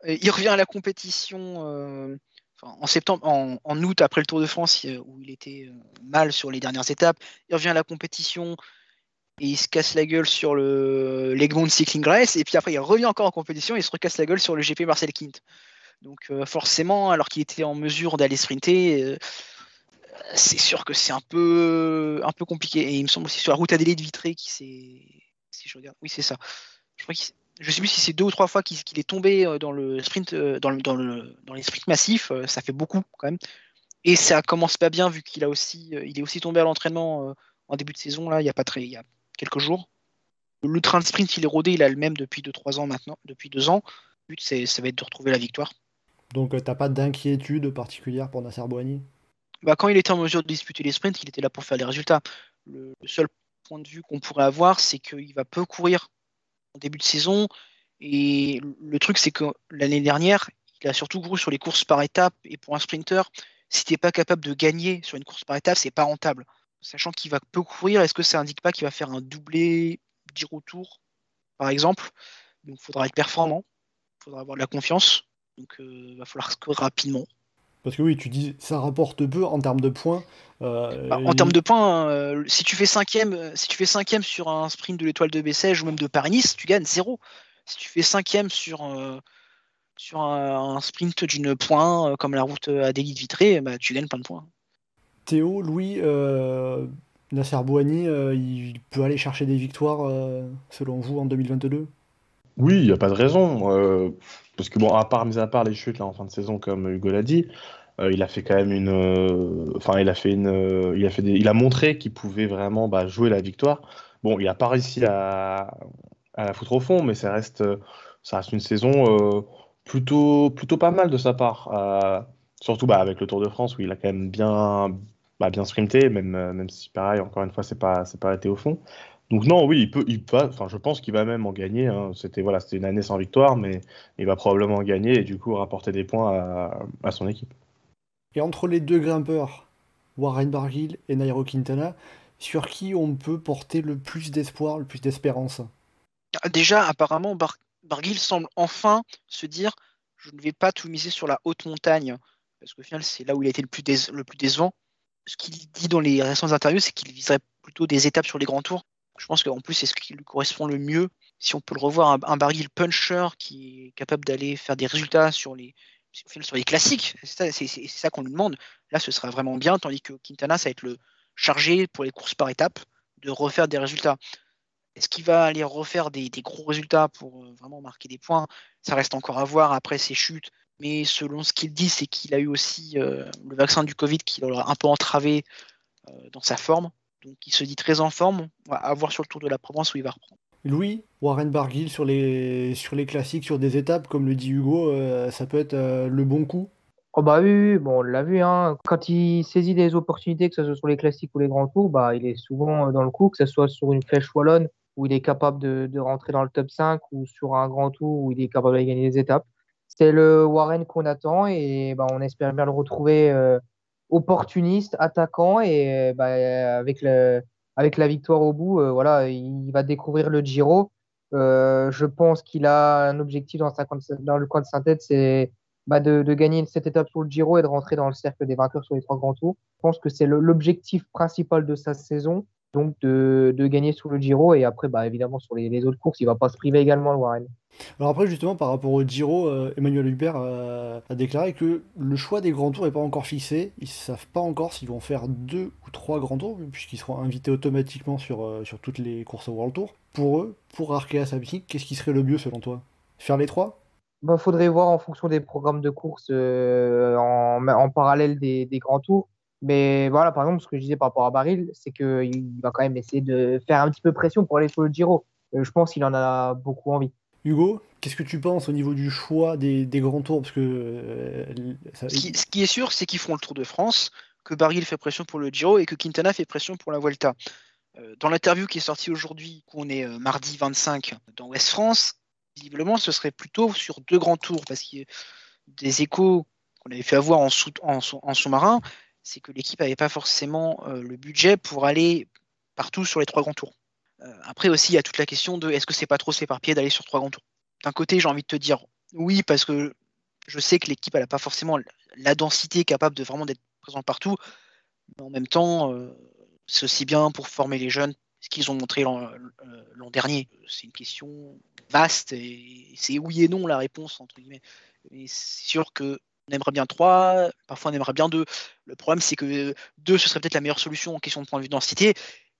Euh, il revient à la compétition en septembre, en, août après le Tour de France où il était mal sur les dernières étapes. Il revient à la compétition et il se casse la gueule sur le l'Egmont Cycling Race, et puis après il revient encore en compétition et il se recasse la gueule sur le GP Marcel Kint. Donc euh, forcément, alors qu'il était en mesure d'aller sprinter, euh, c'est sûr que c'est un peu, un peu compliqué. Et il me semble aussi sur la route Adélie de Vitré qui s'est... Si je regarde, oui c'est ça. Je crois je sais plus si c'est deux ou trois fois qu'il est tombé euh, dans le sprint, dans, le, dans, le, dans les sprints massifs, ça fait beaucoup quand même. Et ça commence pas bien vu qu'il a aussi, il est aussi tombé à l'entraînement en début de saison là, il y a pas très, il y a quelques jours. Le train de sprint, il est rodé, il a le même depuis 2-3 ans maintenant, depuis 2 ans. Le but, c'est, ça va être de retrouver la victoire. Donc, tu euh, t'as pas d'inquiétude particulière pour Nasser Boigny bah, Quand il était en mesure de disputer les sprints, il était là pour faire les résultats. Le, seul point de vue qu'on pourrait avoir, c'est qu'il va peu courir début de saison. Et le truc, c'est que l'année dernière, il a surtout couru sur les courses par étapes. Et pour un sprinter, si tu n'es pas capable de gagner sur une course par étape, c'est pas rentable sachant qu'il va peu courir, est-ce que ça indique pas qu'il va faire un doublé 10 retours, par exemple? Donc il faudra être performant, il faudra avoir de la confiance, donc il euh, va falloir scorer rapidement. Parce que oui, tu dis ça rapporte peu en termes de points. Euh, bah, en termes de points, euh, si tu fais cinquième, si tu fais cinquième sur un sprint de l'étoile de Bessèges ou même de Paris-Nice, tu gagnes zéro. Si tu fais cinquième sur sur un, sprint d'une point comme la route à de Vitré, bah, tu gagnes plein de points. Théo, Louis, euh, Nasser Bouani, euh, il peut aller chercher des victoires, euh, selon vous, en 2022 Oui, il n'y a pas de raison. Parce que, bon, à part, mis à part les chutes là, en fin de saison, comme Hugo l'a dit, il a fait quand même une. Enfin, il a fait une. il, a fait il a montré qu'il pouvait vraiment bah, jouer la victoire. Bon, il n'a pas réussi à, la foutre au fond, mais ça reste, ça reste une saison plutôt, plutôt pas mal de sa part. surtout bah, avec le Tour de France où il a quand même bien, bah, bien sprinté, même, euh, même si pareil, encore une fois, c'est pas, pas été au fond. Donc non, oui, il peut, il enfin, je pense qu'il va même en gagner. Hein. C'était voilà, c'était une année sans victoire, mais il va probablement en gagner et du coup rapporter des points à, à son équipe. Et entre les deux grimpeurs, Warren Barguil et Nairo Quintana, sur qui on peut porter le plus d'espoir, le plus d'espérance? Ah, Déjà, apparemment, Bar Barguil semble enfin se dire je ne vais pas tout miser sur la haute montagne, parce qu'au final, c'est là où il a été le plus, le plus décevant ce qu'il dit dans les récentes interviews, c'est qu'il viserait plutôt des étapes sur les grands tours. Je pense qu'en plus, c'est ce qui lui correspond le mieux. Si on peut le revoir, un, un puncher qui est capable d'aller faire des résultats sur les, sur les classiques, c'est ça, qu'on lui demande. Là, ce sera vraiment bien, tandis que Quintana, ça va être le chargé pour les courses par étapes de refaire des résultats. Est-ce qu'il va aller refaire des, gros résultats pour euh, vraiment marquer des points? Ça reste encore à voir après ses chutes. Mais selon ce qu'il dit, c'est qu'il a eu aussi le vaccin du Covid qui l'a un peu entravé dans sa forme. Donc il se dit très en forme. à voir sur le Tour de la Provence où il va reprendre. Louis, Warren Barguil sur les, sur les classiques, sur des étapes, comme le dit Hugo, ça peut être le bon coup? Oh bah oui, bon, on l'a vu, hein. quand il saisit des opportunités, que ce soit sur les classiques ou les grands tours, bah, il est souvent dans le coup, que ce soit sur une flèche wallonne où il est capable de, de, rentrer dans le top 5 ou sur un grand tour où il est capable de gagner des étapes. C'est le Warren qu'on attend et bah, on espère bien le retrouver euh, opportuniste, attaquant et bah, avec, le, avec la victoire au bout, euh, voilà, il va découvrir le Giro. Euh, je pense qu'il a un objectif dans, dans le coin de sa tête, c'est bah, de, de, gagner cette étape sur le Giro et de rentrer dans le cercle des vainqueurs sur les trois grands tours. Je pense que c'est l'objectif principal de sa saison, donc de, de, gagner sur le Giro et après, bah, évidemment, sur les, les, autres courses, il va pas se priver également le Warren. Alors après, justement, par rapport au Giro, euh, Emmanuel Hubert euh, a déclaré que le choix des grands tours n'est pas encore fixé. Ils ne savent pas encore s'ils vont faire deux ou trois grands tours, puisqu'ils seront invités automatiquement sur, euh, sur toutes les courses au World Tour. Pour eux, pour Arkea Samsic, qu'est-ce qui serait le mieux selon toi? Faire les trois? Il bah, faudrait voir en fonction des programmes de course en, en, parallèle des, des, grands tours. Mais voilà, par exemple, ce que je disais par rapport à Baril, c'est qu'il va quand même essayer de faire un petit peu pression pour aller sur le Giro. Euh, je pense qu'il en a beaucoup envie. Hugo, qu'est-ce que tu penses au niveau du choix des, des grands tours? Parce que, euh, ça... ce, qui, ce, qui, est sûr, c'est qu'ils feront le Tour de France, que Baril fait pression pour le Giro et que Quintana fait pression pour la Vuelta. Dans l'interview qui est sortie aujourd'hui, on est mardi 25 dans West France, visiblement, ce serait plutôt sur deux grands tours, parce qu'il y a des échos qu'on avait fait avoir en, sous, en, en sous-marin, c'est que l'équipe n'avait pas forcément euh, le budget pour aller partout sur les trois grands tours. Euh, après aussi, il y a toute la question de est-ce que c'est pas trop s'éparpiller d'aller sur trois grands tours? D'un côté, j'ai envie de te dire oui, parce que je sais que l'équipe n'a pas forcément la densité capable de vraiment d'être présente partout, mais en même temps, euh, c'est aussi bien pour former les jeunes, ce qu'ils ont montré l'an dernier. C'est une question vaste et c'est oui et non la réponse entre guillemets. Mais c'est sûr que on aimerait bien trois, parfois on aimerait bien deux. Le problème c'est que deux ce serait peut-être la meilleure solution en question de point de vue densité,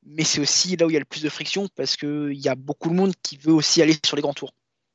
mais c'est aussi là où il y a le plus de friction parce qu'il y a beaucoup de monde qui veut aussi aller sur les grands tours.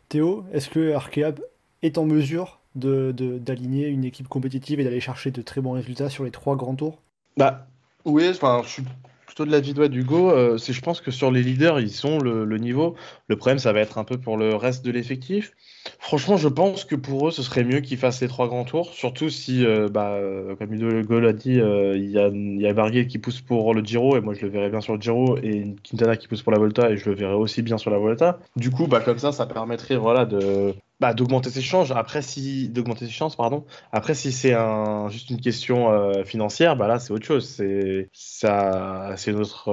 Théo, est-ce que Arkea est en mesure de, d'aligner une équipe compétitive et d'aller chercher de très bons résultats sur les trois grands tours? Bah oui, enfin je suis plutôt de la vie d'Hugo. Euh, c'est, je pense que sur les leaders, ils sont le, le, niveau. Le problème, ça va être un peu pour le reste de l'effectif. Franchement, je pense que pour eux, ce serait mieux qu'ils fassent les trois grands tours. Surtout si, euh, bah, euh, comme Hugo l'a dit, euh, il y a, y a Barguil qui pousse pour le Giro, et moi je le verrais bien sur le Giro, et Quintana qui pousse pour la Volta, et je le verrais aussi bien sur la Volta. Du coup, bah, comme ça, ça permettrait voilà, de, bah, d'augmenter ses chances. Après, si d'augmenter ses chances, pardon. Après, si c'est un, juste une question euh, financière, bah là, c'est autre chose. C'est ça, c'est notre,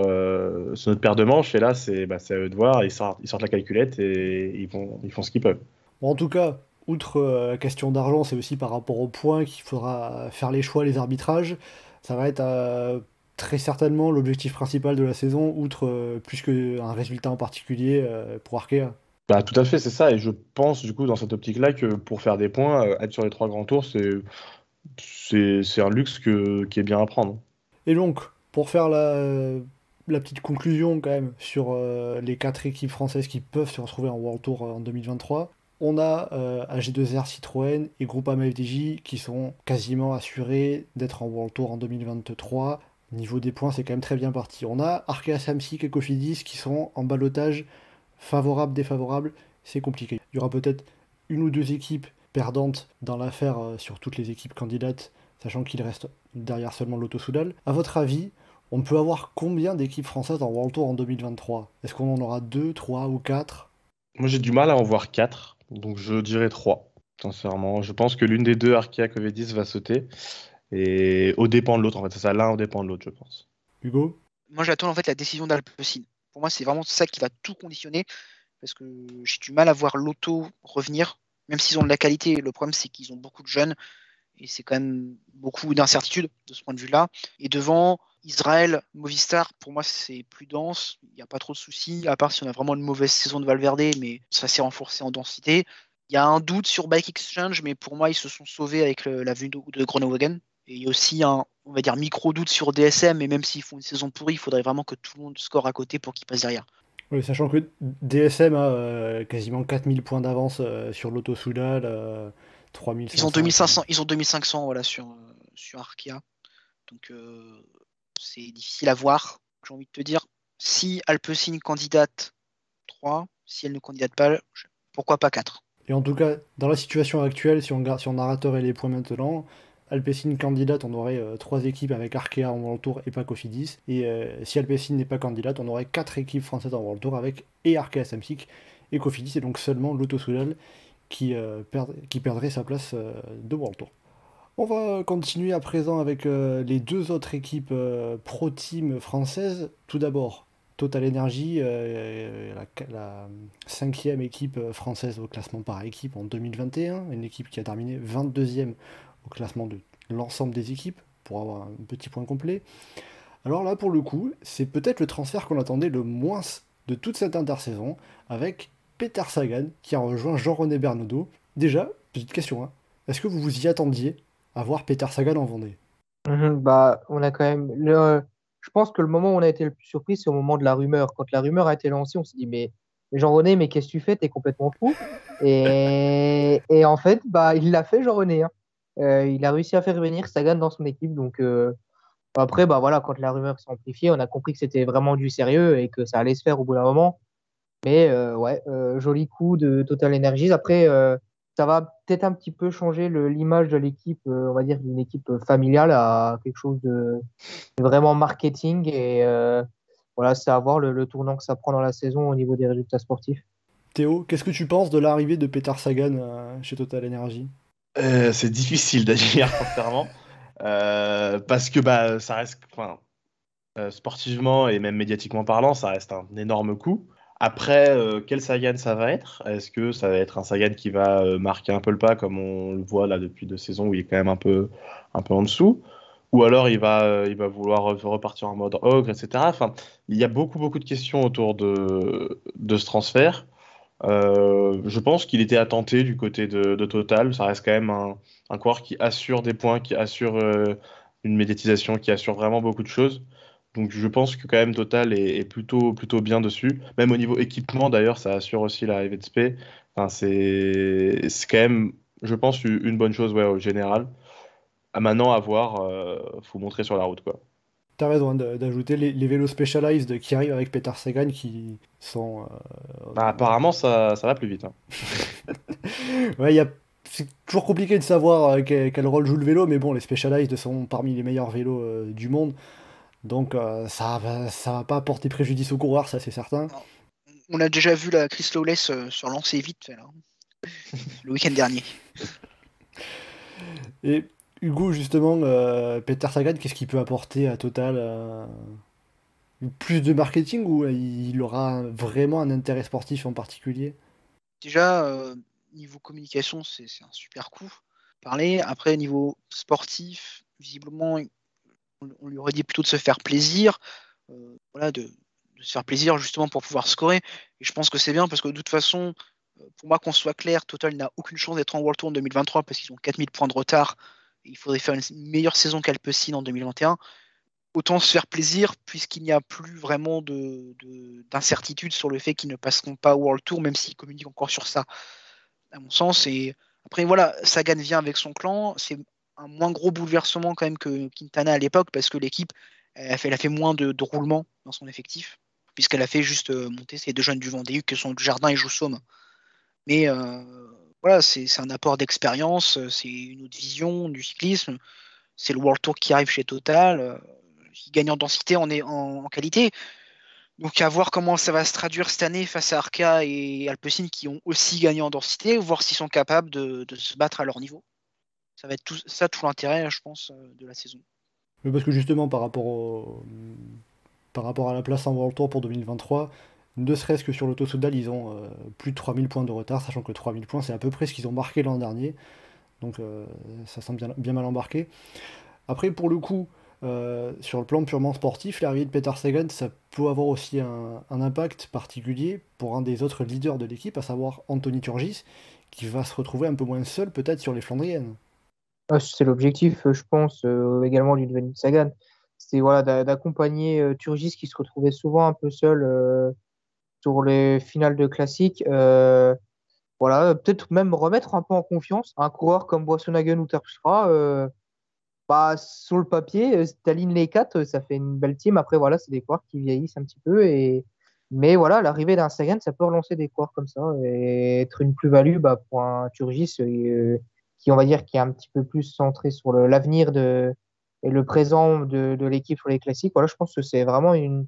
notre paire de manches. Et là, c'est, bah, à eux de voir. Ils sortent, ils sortent la calculette et ils font, ils font ce qu'ils peuvent. Bon, en tout cas, outre euh, la question d'argent, c'est aussi par rapport au point qu'il faudra faire les choix, les arbitrages. Ça va être très certainement l'objectif principal de la saison, outre plus qu'un résultat en particulier pour Arkea. Bah, tout à fait, c'est ça. Et je pense, du coup, dans cette optique-là, que pour faire des points, euh, être sur les trois grands tours, c'est, un luxe que, qui est bien à prendre. Et donc, pour faire la, la petite conclusion, quand même, sur euh, les quatre équipes françaises qui peuvent se retrouver en World Tour euh, en 2023, on a AG2R Citroën et Groupama FDJ qui sont quasiment assurés d'être en World Tour en 2023. Niveau des points, c'est quand même très bien parti. On a Arkea Samsic et Cofidis qui sont en balotage favorable, défavorable, c'est compliqué. Il y aura peut-être une ou deux équipes perdantes dans l'affaire euh, sur toutes les équipes candidates, sachant qu'il reste derrière seulement l'Auto Soudal. À votre avis, on peut avoir combien d'équipes françaises en World Tour en 2023 Est-ce qu'on en aura deux, trois ou quatre? Moi j'ai du mal à en voir quatre, donc je dirais trois. Sincèrement, je pense que l'une des deux, Arkea Covedis, va sauter. Et au dépend de l'autre, en fait, c'est ça, l'un au dépend de l'autre, je pense. Hugo? Moi j'attends en fait la décision d'Alpecin. Pour moi, c'est vraiment ça qui va tout conditionner. Parce que j'ai du mal à voir l'auto revenir, même s'ils ont de la qualité. Le problème, c'est qu'ils ont beaucoup de jeunes. Et c'est quand même beaucoup d'incertitudes de ce point de vue-là. Et devant, Israël, Movistar, pour moi, c'est plus dense. Il n'y a pas trop de soucis, à part si on a vraiment une mauvaise saison de Valverde, mais ça s'est renforcé en densité. Il y a un doute sur Bike Exchange, mais pour moi, ils se sont sauvés avec le, la vue de, de Groenewegen. Et il y a aussi un, on va dire, micro-doute sur DSM, et même s'ils font une saison pourrie, il faudrait vraiment que tout le monde score à côté pour qu'ils passent derrière. Oui, sachant que DSM a euh, quasiment 4000 points d'avance euh, sur l'Auto Soudal. Euh, 3500. Ils ont 2500, ils ont 2500 voilà, sur, euh, sur Arkea. Donc euh, c'est difficile à voir. J'ai envie de te dire, si Alpecin candidate 3, si elle ne candidate pas, pourquoi pas 4 Et en tout cas, dans la situation actuelle, si on, garde, si on arrête les points maintenant, Alpecin candidate, on aurait euh, trois équipes avec Arkea en World Tour et pas Cofidis. Et euh, si Alpecin n'est pas candidate, on aurait quatre équipes françaises en World Tour avec et Arkea Samsic et Cofidis, et donc seulement Soudal qui, euh, qui perdrait sa place de World Tour. On va continuer à présent avec euh, les deux autres équipes euh, pro team françaises. Tout d'abord, Total Energy, euh, la, cinquième équipe française au classement par équipe en 2021, une équipe qui a terminé 22e au classement de l'ensemble des équipes, pour avoir un petit point complet. Alors là, pour le coup, c'est peut-être le transfert qu'on attendait le moins de toute cette intersaison, avec Peter Sagan qui a rejoint Jean-René Bernaudot. Déjà, petite question, hein, est-ce que vous vous y attendiez? À voir Peter Sagan en Vendée Mhm, bah, on a quand même. Le... Je pense que le moment où on a été le plus surpris, c'est au moment de la rumeur. Quand la rumeur a été lancée, on s'est dit, mais, Jean-René, mais qu'est-ce que tu fais? T'es complètement fou. Et... *laughs* et en fait, bah, il l'a fait, Jean-René. hein. Euh, il a réussi à faire venir Sagan dans son équipe. Donc, euh, après, bah, voilà, quand la rumeur s'est amplifiée, on a compris que c'était vraiment du sérieux et que ça allait se faire au bout d'un moment. Mais euh, ouais, euh, joli coup de Total Energies. Après, euh, ça va peut-être un petit peu changer l'image de l'équipe, euh, on va dire d'une équipe familiale à quelque chose de vraiment marketing. Et euh, voilà, c'est à voir le, le tournant que ça prend dans la saison au niveau des résultats sportifs. Théo, qu'est-ce que tu penses de l'arrivée de Peter Sagan euh, chez Total Energy? Euh, c'est difficile d'agir, *laughs* sincèrement. Euh, parce que bah, ça reste, enfin, euh, sportivement et même médiatiquement parlant, ça reste un énorme coup. Après, euh, quel Sagan ça va être? Est-ce que ça va être un Sagan qui va euh, marquer un peu le pas, comme on le voit là depuis deux saisons où il est quand même un peu, un peu en dessous? Ou alors il va, euh, il va vouloir re- repartir en mode ogre, etc. Enfin, il y a beaucoup, beaucoup de questions autour de, de ce transfert. Euh, je pense qu'il était tenter du côté de, Total. Ça reste quand même un, un coureur qui assure des points, qui assure une médiatisation, qui assure vraiment beaucoup de choses. Donc je pense que quand même Total est, est plutôt, plutôt bien dessus. Même au niveau équipement d'ailleurs, ça assure aussi l'arrivée de Spé. Enfin, c'est quand même, je pense, une bonne chose ouais, au général. À maintenant, à voir, euh, faut montrer sur la route quoi. T'as raison hein, d'ajouter les, les vélos Specialized qui arrivent avec Peter Sagan qui sont. euh, Bah, apparemment, ça, ça va plus vite. hein. *laughs* Ouais, y a... c'est toujours compliqué de savoir euh, quel, quel rôle joue le vélo, mais bon, les Specialized sont parmi les meilleurs vélos euh, du monde. Donc euh, ça va, ça va pas porter préjudice aux coureurs, ça c'est certain. On a déjà vu la Chris Lawless euh, sur lancer vite fait, là, *laughs* le week-end dernier. Et Hugo, justement, euh, Peter Sagan, qu'est-ce qu'il peut apporter à Total Plus de marketing ou il aura vraiment un intérêt sportif en particulier? Déjà, niveau communication, c'est c'est un super coup. Parler. Après, niveau sportif, visiblement, on, lui aurait dit plutôt de se faire plaisir. euh, voilà, de, se faire plaisir justement pour pouvoir scorer. Et je pense que c'est bien parce que de toute façon, euh, pour moi, qu'on soit clair, Total n'a aucune chance d'être en World Tour en 2023 parce qu'ils ont 4000 points de retard. Et il faudrait faire une meilleure saison qu'Alpecin en 2021. Autant se faire plaisir puisqu'il n'y a plus vraiment de- de- d'incertitude sur le fait qu'ils ne passeront pas au World Tour, même s'ils communiquent encore sur ça, à mon sens. Et après, voilà, Sagan vient avec son clan. Un moins gros bouleversement quand même que Quintana à l'époque parce que l'équipe elle a fait, moins de, de roulements dans son effectif, puisqu'elle a fait juste euh, monter ces deux jeunes du Vendée que sont Jardin et Joussaume. Mais euh, voilà, c'est un apport d'expérience, euh, c'est une autre vision du cyclisme. C'est le World Tour qui arrive chez Total, qui gagne en densité, en, en, en qualité. Donc à voir comment ça va se traduire cette année face à Arca et Alpecin qui ont aussi gagné en densité, voir s'ils sont capables de se battre à leur niveau. Ça va être tout, ça tout l'intérêt, je pense, euh, de la saison. Mais parce que justement, par rapport, par rapport à la place en World Tour pour 2023, ne serait-ce que sur l'Auto Soudal, ils ont euh, plus de 3000 points de retard, sachant que 3000 points, c'est à peu près ce qu'ils ont marqué l'an dernier. Donc euh, ça semble bien, mal embarqué. Après, pour le coup, sur le plan purement sportif, l'arrivée de Peter Sagan, ça peut avoir aussi un, un impact particulier pour un des autres leaders de l'équipe, à savoir Anthony Turgis, qui va se retrouver un peu moins seul peut-être sur les Flandriennes. Ah, C'est l'objectif, euh, je pense, euh, également d'une venue Sagan. C'est voilà, d'a- d'accompagner euh, Turgis qui se retrouvait souvent un peu seul euh, sur les finales de classique. Voilà, peut-être même remettre un peu en confiance un coureur comme Boissonhagen ou Terpstra. Bah, sur le papier, Staline les quatre, ça fait une belle team. Après, voilà, c'est des coureurs qui vieillissent un petit peu. Et... Mais voilà, l'arrivée d'un Sagan, ça peut relancer des coureurs comme ça et être une plus-value bah, pour un Turgis qui, on va dire, qui est un petit peu plus centré sur l'avenir de, et le présent de, l'équipe sur les classiques. Voilà, je pense que c'est vraiment une,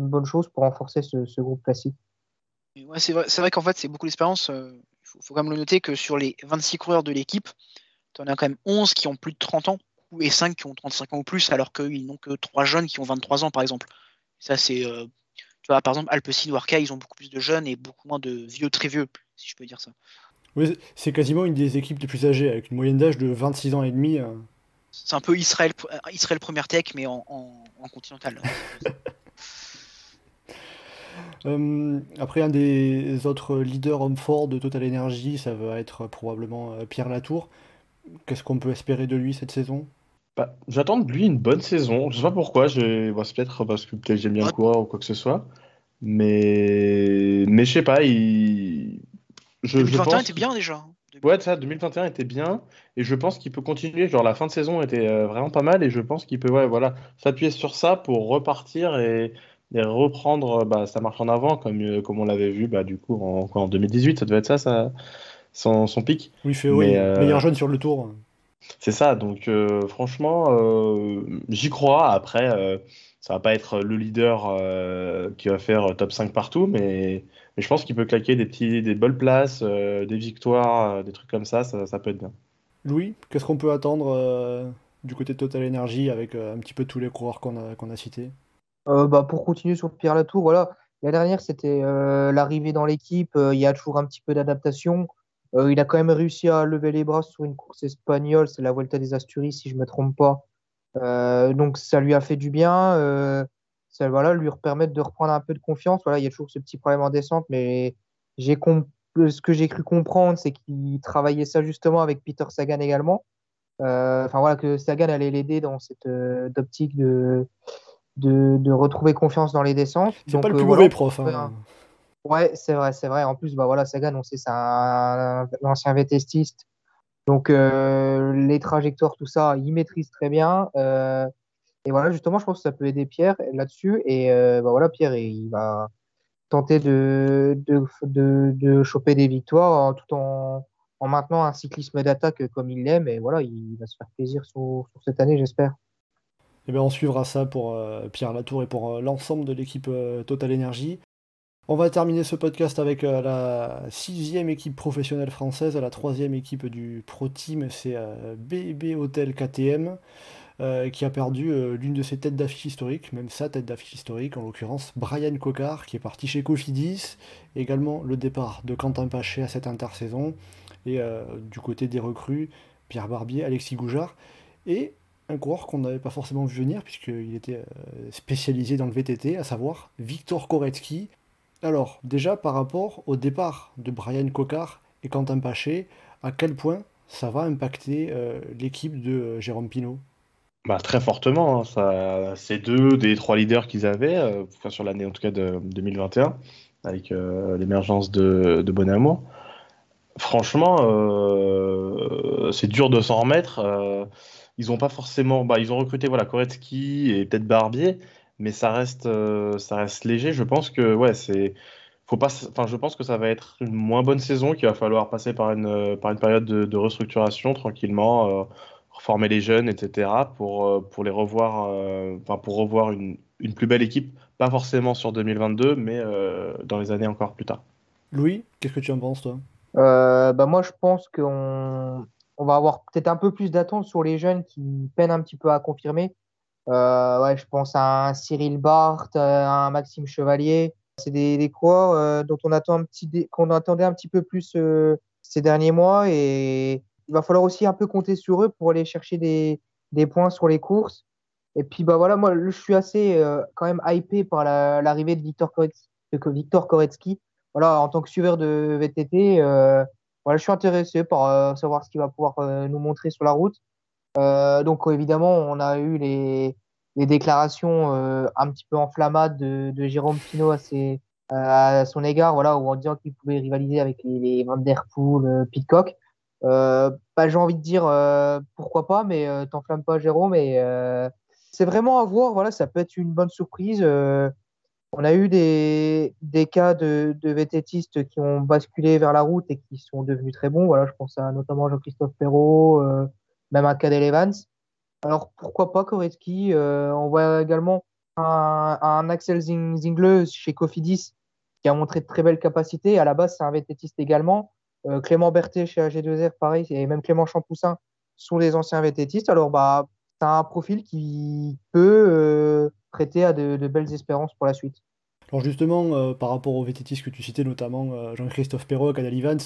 bonne chose pour renforcer ce, groupe classique. C'est vrai, vrai qu'en fait, c'est beaucoup d'expérience. Il euh, faut, faut, quand même le noter que sur les 26 coureurs de l'équipe, tu en as quand même 11 qui ont plus de 30 ans et 5 qui ont 35 ans ou plus, alors qu'ils n'ont que 3 jeunes qui ont 23 ans, par exemple. Ça, c'est. Euh, tu vois, par exemple, Alpecin ou Arca, ils ont beaucoup plus de jeunes et beaucoup moins de vieux très vieux, si je peux dire ça. Oui, c'est quasiment une des équipes les plus âgées, avec une moyenne d'âge de 26 ans et demi. Euh. C'est un peu Israël, Israël Première Tech, mais en, en, en continental. *laughs* euh, après, un des autres leaders hommes forts de Total Energy, ça va être probablement euh, Pierre Latour. Qu'est-ce qu'on peut espérer de lui cette saison? Bah, J'attends de lui une bonne saison. Je sais pas pourquoi. Je... Bah, c'est peut-être parce que peut-être j'aime bien le coureur ou quoi que ce soit. Mais, mais je sais pas. Il... Je, 2021 je pense... était bien déjà. Ouais, ça, 2021 était bien. Et je pense qu'il peut continuer. Genre, la fin de saison était euh, vraiment pas mal. Et je pense qu'il peut ouais, voilà, s'appuyer sur ça pour repartir et, et reprendre bah, sa marche en avant, comme, euh, comme on l'avait vu bah, du coup en, en 2018. Ça devait être ça, ça son, son pic. Oui, il fait oui, euh... meilleur jeune sur le tour. C'est ça, donc euh, franchement, euh, j'y crois. Après, euh, ça va pas être le leader euh, qui va faire top 5 partout, mais, mais je pense qu'il peut claquer des, petits, des bonnes places, euh, des victoires, des trucs comme ça, ça, ça peut être bien. Louis, qu'est-ce qu'on peut attendre du côté de Total Energy avec un petit peu tous les coureurs qu'on a, qu'on a cités? Bah, Pour continuer sur Pierre Latour, voilà. La dernière, c'était l'arrivée dans l'équipe. Il y a toujours un petit peu d'adaptation. Euh, il a quand même réussi à lever les bras sur une course espagnole, c'est la Vuelta des Asturies, si je ne me trompe pas. Euh, donc ça lui a fait du bien. Euh, ça voilà, lui permettre de reprendre un peu de confiance. Voilà, il y a toujours ce petit problème en descente, mais j'ai ce que j'ai cru comprendre, c'est qu'il travaillait ça justement avec Peter Sagan également. Euh, enfin voilà, que Sagan allait l'aider dans cette optique de, de, de, retrouver confiance dans les descentes. C'est pas le plus mauvais prof. Hein. Ouais, c'est vrai, c'est vrai. En plus, bah voilà, Sagan, on sait, c'est un, ancien vétestiste. Donc, euh, les trajectoires, tout ça, il maîtrise très bien. Euh, et voilà, justement, je pense que ça peut aider Pierre là-dessus. Et euh, bah voilà, Pierre, il va tenter de, choper des victoires tout en, en maintenant un cyclisme d'attaque comme il l'aime. Et voilà, il va se faire plaisir sur, sur cette année, j'espère. Eh bien, on suivra ça pour Pierre Latour et pour l'ensemble de l'équipe Total Energy. On va terminer ce podcast avec euh, la sixième équipe professionnelle française, la troisième équipe du Pro Team, c'est euh, BB Hotel KTM, euh, qui a perdu euh, l'une de ses têtes d'affiche historiques, même sa tête d'affiche historique, en l'occurrence Brian Cocard, qui est parti chez Cofidis, également le départ de Quentin Paché à cette intersaison, et euh, du côté des recrues, Pierre Barbier, Alexis Goujard, et un coureur qu'on n'avait pas forcément vu venir, puisqu'il était euh, spécialisé dans le VTT, à savoir Victor Koretsky, alors, déjà par rapport au départ de Brian Cocard et Quentin Paché, à quel point ça va impacter euh, l'équipe de euh, Jérôme Pinault? Bah, Très fortement. Hein. C'est deux des trois leaders qu'ils avaient, euh, sur l'année en tout cas de 2021, avec l'émergence de, de Bonamour. Franchement, c'est dur de s'en remettre. ils ont pas forcément. Bah, ils ont recruté voilà, Koretsky et peut-être Barbier mais ça reste, euh, ça reste léger. Je pense que ouais, c'est, faut pas, enfin, je pense que ça va être une moins bonne saison, qu'il va falloir passer par une, par une période de, de restructuration tranquillement, euh, reformer les jeunes, etc. pour, euh, pour les revoir, euh, enfin, pour revoir une, une, plus belle équipe, pas forcément sur 2022, mais euh, dans les années encore plus tard. Louis, qu'est-ce que tu en penses toi? Bah moi, je pense qu'on on va avoir peut-être un peu plus d'attente sur les jeunes qui peinent un petit peu à confirmer. Euh, ouais, je pense à un Cyril Barthes, à un Maxime Chevalier. C'est des, des coureurs euh, dont on attend un petit, qu'on attendait un petit peu plus euh, ces derniers mois et il va falloir aussi un peu compter sur eux pour aller chercher des, des points sur les courses. Et puis bah voilà, moi je suis assez euh, quand même hypé par l'arrivée la, de Victor Koretsky, de Victor Koretsky. Voilà, en tant que suiveur de VTT, euh, voilà, je suis intéressé par euh, savoir ce qu'il va pouvoir nous montrer sur la route. Euh, donc évidemment, on a eu les, les déclarations euh, un petit peu enflammades de, de Jérôme Pinault à ses, à son égard, voilà, ou en disant qu'il pouvait rivaliser avec les, les Van Der Poel, euh, Pitcock. Euh, bah, j'ai envie de dire euh, pourquoi pas, mais euh, t'enflamme pas, Jérôme. Euh, c'est vraiment à voir. Voilà, ça peut être une bonne surprise. Euh, on a eu des, des cas de, de VTTistes qui ont basculé vers la route et qui sont devenus très bons. Voilà, je pense à notamment Jean-Christophe Perrault, euh, même à Cadel Evans. Alors pourquoi pas Koretsky euh, On voit également un, Axel Zing- Zingler chez Cofidis qui a montré de très belles capacités. À la base, c'est un VTTiste également. Euh, Clément Berthet chez AG2R, pareil, et même Clément Champoussin sont des anciens VTTistes. Alors, bah, c'est un profil qui peut euh, prêter à de, belles espérances pour la suite. Alors justement, par rapport aux VTTistes que tu citais, notamment Jean-Christophe Perrault, Cadel Evans,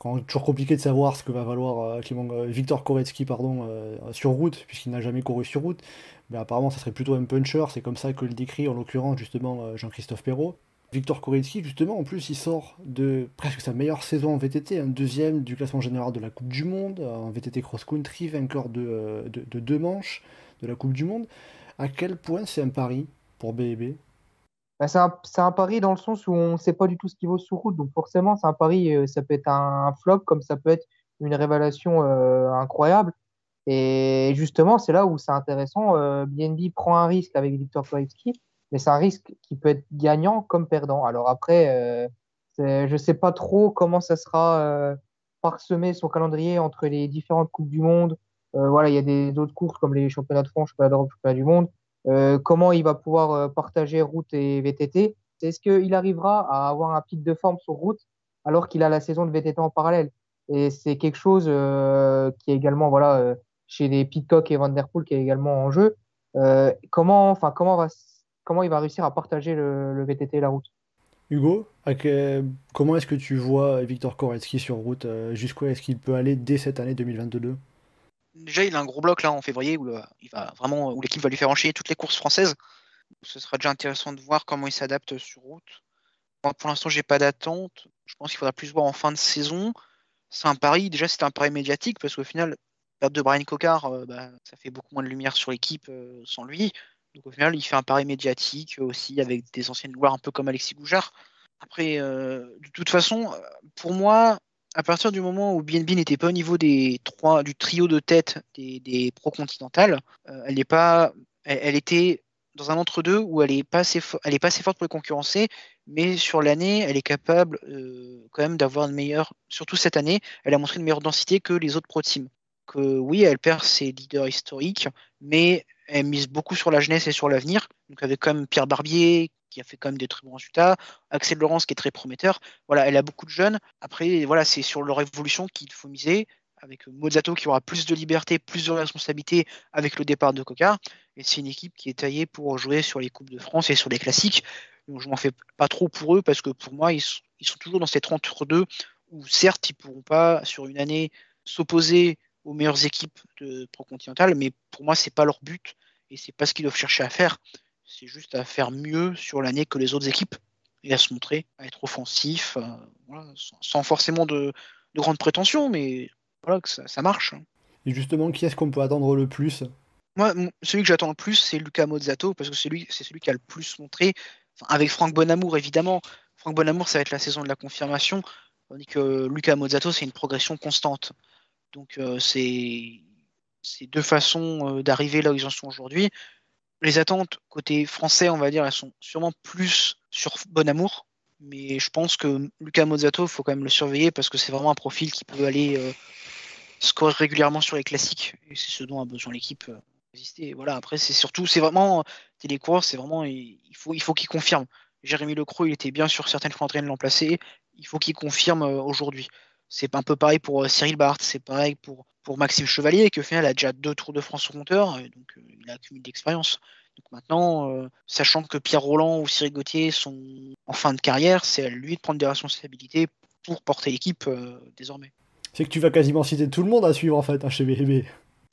quand toujours compliqué de savoir ce que va valoir euh, euh, Victor Koretsky euh, sur route, puisqu'il n'a jamais couru sur route. Mais apparemment, ça serait plutôt un puncher, c'est comme ça que le décrit en l'occurrence justement Jean-Christophe Perrault. Victor Koretsky, justement, en plus, il sort de presque sa meilleure saison en VTT, un deuxième du classement général de la Coupe du Monde, en VTT cross-country, vainqueur de, de, de deux manches de la Coupe du Monde. À quel point c'est un pari pour BB Bah, c'est un, un pari dans le sens où on ne sait pas du tout ce qu'il vaut sur route. Donc forcément, c'est un pari, euh, ça peut être un flop comme ça peut être une révélation euh, incroyable. Et justement, c'est là où c'est intéressant. Euh, BNB prend un risque avec Victor Koretsky, mais c'est un risque qui peut être gagnant comme perdant. Alors après, euh, je ne sais pas trop comment ça sera euh, parsemé son calendrier entre les différentes Coupes du Monde. Voilà, il y a des autres courses comme les championnats de France, championnats d'Europe, championnats du monde. Euh, comment il va pouvoir euh, partager route et VTT. Est-ce qu'il arrivera à avoir un pic de forme sur route alors qu'il a la saison de VTT en parallèle? Et c'est quelque chose euh, qui est également voilà, chez les Pitcock et Van Der Poel qui est également en jeu. Comment, enfin, comment, va, comment il va réussir à partager le, VTT et la route? Hugo, comment est-ce que tu vois Victor Koretsky sur route Jusqu'où est-ce qu'il peut aller dès cette année 2022 Déjà, il a un gros bloc là en février où, euh, où l'équipe va lui faire enchaîner toutes les courses françaises. Ce sera déjà intéressant de voir comment il s'adapte sur route. Pour l'instant, j'ai pas d'attente. Je pense qu'il faudra plus voir en fin de saison. C'est un pari. Déjà, c'était un pari médiatique parce qu'au final, perte de Brian Cocard, euh, bah, ça fait beaucoup moins de lumière sur l'équipe euh, sans lui. Donc au final, il fait un pari médiatique aussi avec des anciennes gloires un peu comme Alexis Goujard. Après, de toute façon, pour moi, à partir du moment où BNB n'était pas au niveau des trois, du trio de tête des, des pro continentales, euh, elle n'est pas, elle, était dans un entre-deux où elle est pas assez, est pas assez forte pour les concurrencer, mais sur l'année, elle est capable euh, quand même d'avoir une meilleure, surtout cette année, elle a montré une meilleure densité que les autres pro teams. Que oui, elle perd ses leaders historiques, mais elle mise beaucoup sur la jeunesse et sur l'avenir. Donc avec quand même Pierre Barbier qui a fait quand même des très bons résultats, Axel Laurence qui est très prometteur. Voilà, elle a beaucoup de jeunes. Après, voilà, c'est sur leur évolution qu'il faut miser, avec Mozzato qui aura plus de liberté, plus de responsabilité avec le départ de Coca. Et c'est une équipe qui est taillée pour jouer sur les Coupes de France et sur les classiques. Donc je m'en fais pas trop pour eux parce que pour moi, ils sont, toujours dans ces 32 où certes, ils pourront pas sur une année s'opposer aux meilleures équipes de Pro Continental, mais pour moi, c'est pas leur but et c'est pas ce qu'ils doivent chercher à faire. C'est juste à faire mieux sur l'année que les autres équipes et à se montrer, à être offensif, euh, voilà, sans, sans forcément de, de grandes prétentions, mais voilà, que ça, ça marche. hein. Et justement, qui est-ce qu'on peut attendre le plus? Moi, celui que j'attends le plus, c'est Luca Mozzato, parce que c'est lui, c'est celui qui a le plus montré, Enfin, avec Franck Bonamour, évidemment. Franck Bonamour, ça va être la saison de la confirmation, tandis que Luca Mozzato, c'est une progression constante. Donc, euh, c'est c'est deux façons euh, d'arriver là où ils en sont aujourd'hui. Les attentes côté français, on va dire, elles sont sûrement plus sur Bonamour, mais je pense que Luca Mozzato, il faut quand même le surveiller parce que c'est vraiment un profil qui peut aller euh, scorer régulièrement sur les classiques, et c'est ce dont a besoin l'équipe. euh. Voilà, après, c'est surtout, c'est vraiment, les c'est vraiment, il faut, il faut qu'il confirme. Jérémy Lecroix, il était bien sur certaines fois en train de l'emplacer. Il faut qu'il confirme euh, aujourd'hui. C'est un peu pareil pour euh, Cyril Barthes, c'est pareil pour, pour Maxime Chevalier, qui au final a déjà deux Tours de France au compteur, et donc euh, il a accumulé d'expérience. Donc maintenant, euh, sachant que Pierre Roland ou Cyril Gauthier sont en fin de carrière, c'est à lui de prendre des responsabilités pour porter l'équipe euh, désormais. C'est que tu vas quasiment citer tout le monde à suivre en fait hein, chez BB.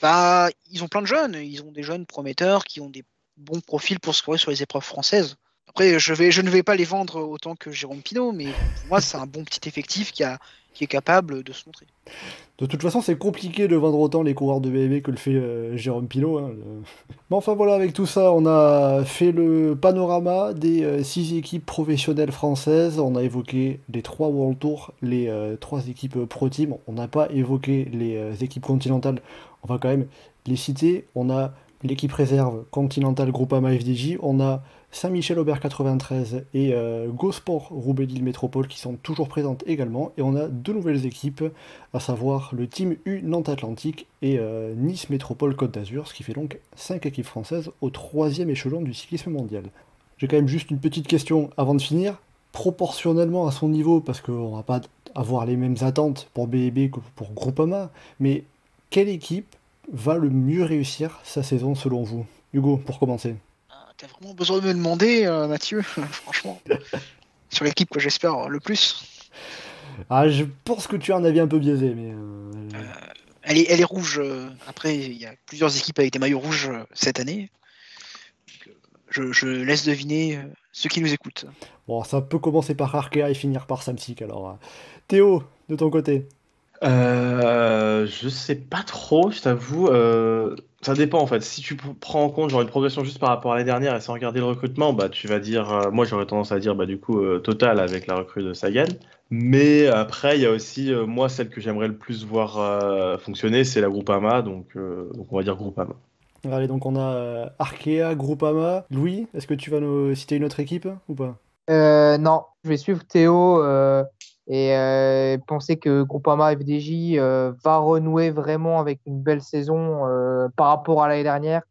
Bah, ils ont plein de jeunes, ils ont des jeunes prometteurs qui ont des bons profils pour scorer sur les épreuves françaises. Après, je, vais, je ne vais pas les vendre autant que Jérôme Pinault, mais pour moi, c'est un bon petit effectif qui a, qui est capable de se montrer. De toute façon, c'est compliqué de vendre autant les coureurs de BB que le fait euh, Jérôme Pilot. Hein, *laughs* Mais enfin voilà, avec tout ça, on a fait le panorama des euh, six équipes professionnelles françaises. On a évoqué les trois World Tour, les euh, trois équipes Pro Team. On n'a pas évoqué les équipes continentales. On va quand même les citer. On a l'équipe réserve Continental Groupama FDJ. On a Saint-Michel-Aubert 93 et euh, Gosport Roubaix-Lille Métropole qui sont toujours présentes également. Et on a deux nouvelles équipes, à savoir le Team U Nantes Atlantique et euh, Nice Métropole Côte d'Azur, ce qui fait donc 5 équipes françaises au troisième échelon du cyclisme mondial. J'ai quand même juste une petite question avant de finir. Proportionnellement à son niveau, parce qu'on va pas avoir les mêmes attentes pour BB que pour Groupama, mais quelle équipe va le mieux réussir sa saison selon vous? Hugo, pour commencer. T'as vraiment besoin de me demander, euh, Mathieu, *laughs* franchement. *laughs* Sur l'équipe que j'espère le plus. Ah, je pense que tu as un avis un peu biaisé, mais. euh, Euh, elle, est, elle est rouge. euh, Après, il y a plusieurs équipes avec des maillots rouges cette année. Donc, je, je laisse deviner ceux qui nous écoutent. Bon, ça peut commencer par Arkea et finir par Samsic, alors. Théo, de ton côté Euh, je sais pas trop, je t'avoue. euh, ça dépend en fait. Si tu pr- prends en compte genre une progression juste par rapport à l'année dernière et sans regarder le recrutement, bah tu vas dire. euh, moi j'aurais tendance à dire bah du coup euh, Total avec la recrue de Sagan. Mais après il y a aussi euh, moi celle que j'aimerais le plus voir euh, fonctionner, c'est la Groupama, donc euh, donc on va dire Groupama. Allez, donc on a euh, Arkea, Groupama. Louis, est-ce que tu vas nous citer une autre équipe ou pas? Euh, non, je vais suivre Théo euh, et euh, penser que Groupama FDJ euh, va renouer vraiment avec une belle saison euh, par rapport à l'année dernière.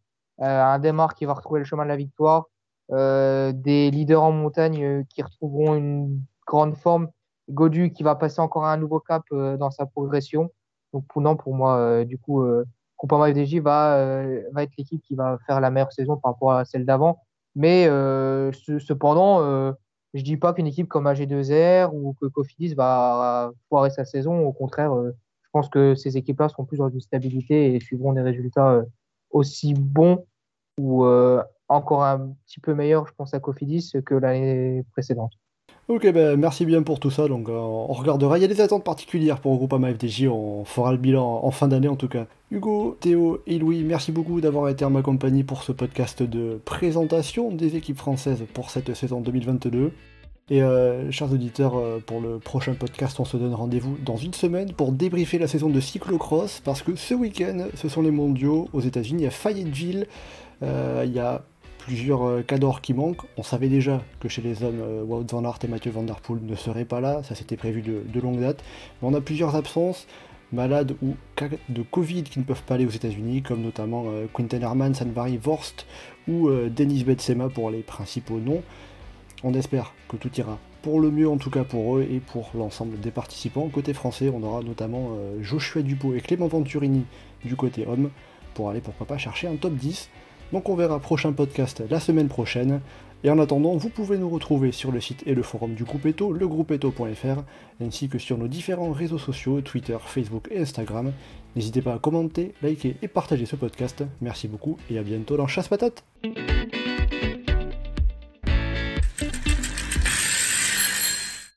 Euh, un démarre qui va retrouver le chemin de la victoire, euh, des leaders en montagne euh, qui retrouveront une grande forme, Godu qui va passer encore un nouveau cap dans sa progression. Donc pour, non, pour moi, du coup, Groupama FDJ va, va être l'équipe qui va faire la meilleure saison par rapport à celle d'avant. Mais ce- cependant, je dis pas qu'une équipe comme AG2R ou que Cofidis va foirer sa saison. Au contraire, euh, je pense que ces équipes-là seront plus dans une stabilité et suivront des résultats euh, aussi bons ou euh, encore un petit peu meilleurs, je pense, à Cofidis que l'année précédente. Ok, ben merci bien pour tout ça. Donc, euh, on regardera. Il y a des attentes particulières pour Groupama FDJ. On fera le bilan en fin d'année en tout cas. Hugo, Théo et Louis, merci beaucoup d'avoir été en ma compagnie pour ce podcast de présentation des équipes françaises pour cette saison 2022. Et euh, chers auditeurs, euh, pour le prochain podcast, on se donne rendez-vous dans une semaine pour débriefer la saison de cyclocross parce que ce week-end, ce sont les mondiaux aux États-Unis. A Fayetteville, il y a plusieurs euh, cadors qui manquent. On savait déjà que chez les hommes, euh, Wout van Aert et Mathieu Van Der Poel ne seraient pas là, ça s'était prévu de, longue date. Mais on a plusieurs absences, malades ou cas de Covid qui ne peuvent pas aller aux États-Unis, comme notamment euh, Quinten Herman, Sanvari Vorst ou euh, Denis Betsema pour les principaux noms. On espère que tout ira pour le mieux en tout cas pour eux et pour l'ensemble des participants. Côté français, on aura notamment Joshua Dupont et Clément Venturini du côté homme pour aller pourquoi pas chercher un top 10. Donc on verra prochain podcast la semaine prochaine. Et en attendant, vous pouvez nous retrouver sur le site et le forum du groupe Eto, legroupeeto.fr, ainsi que sur nos différents réseaux sociaux, Twitter, Facebook et Instagram. N'hésitez pas à commenter, liker et partager ce podcast. Merci beaucoup et à bientôt dans Chasse Patate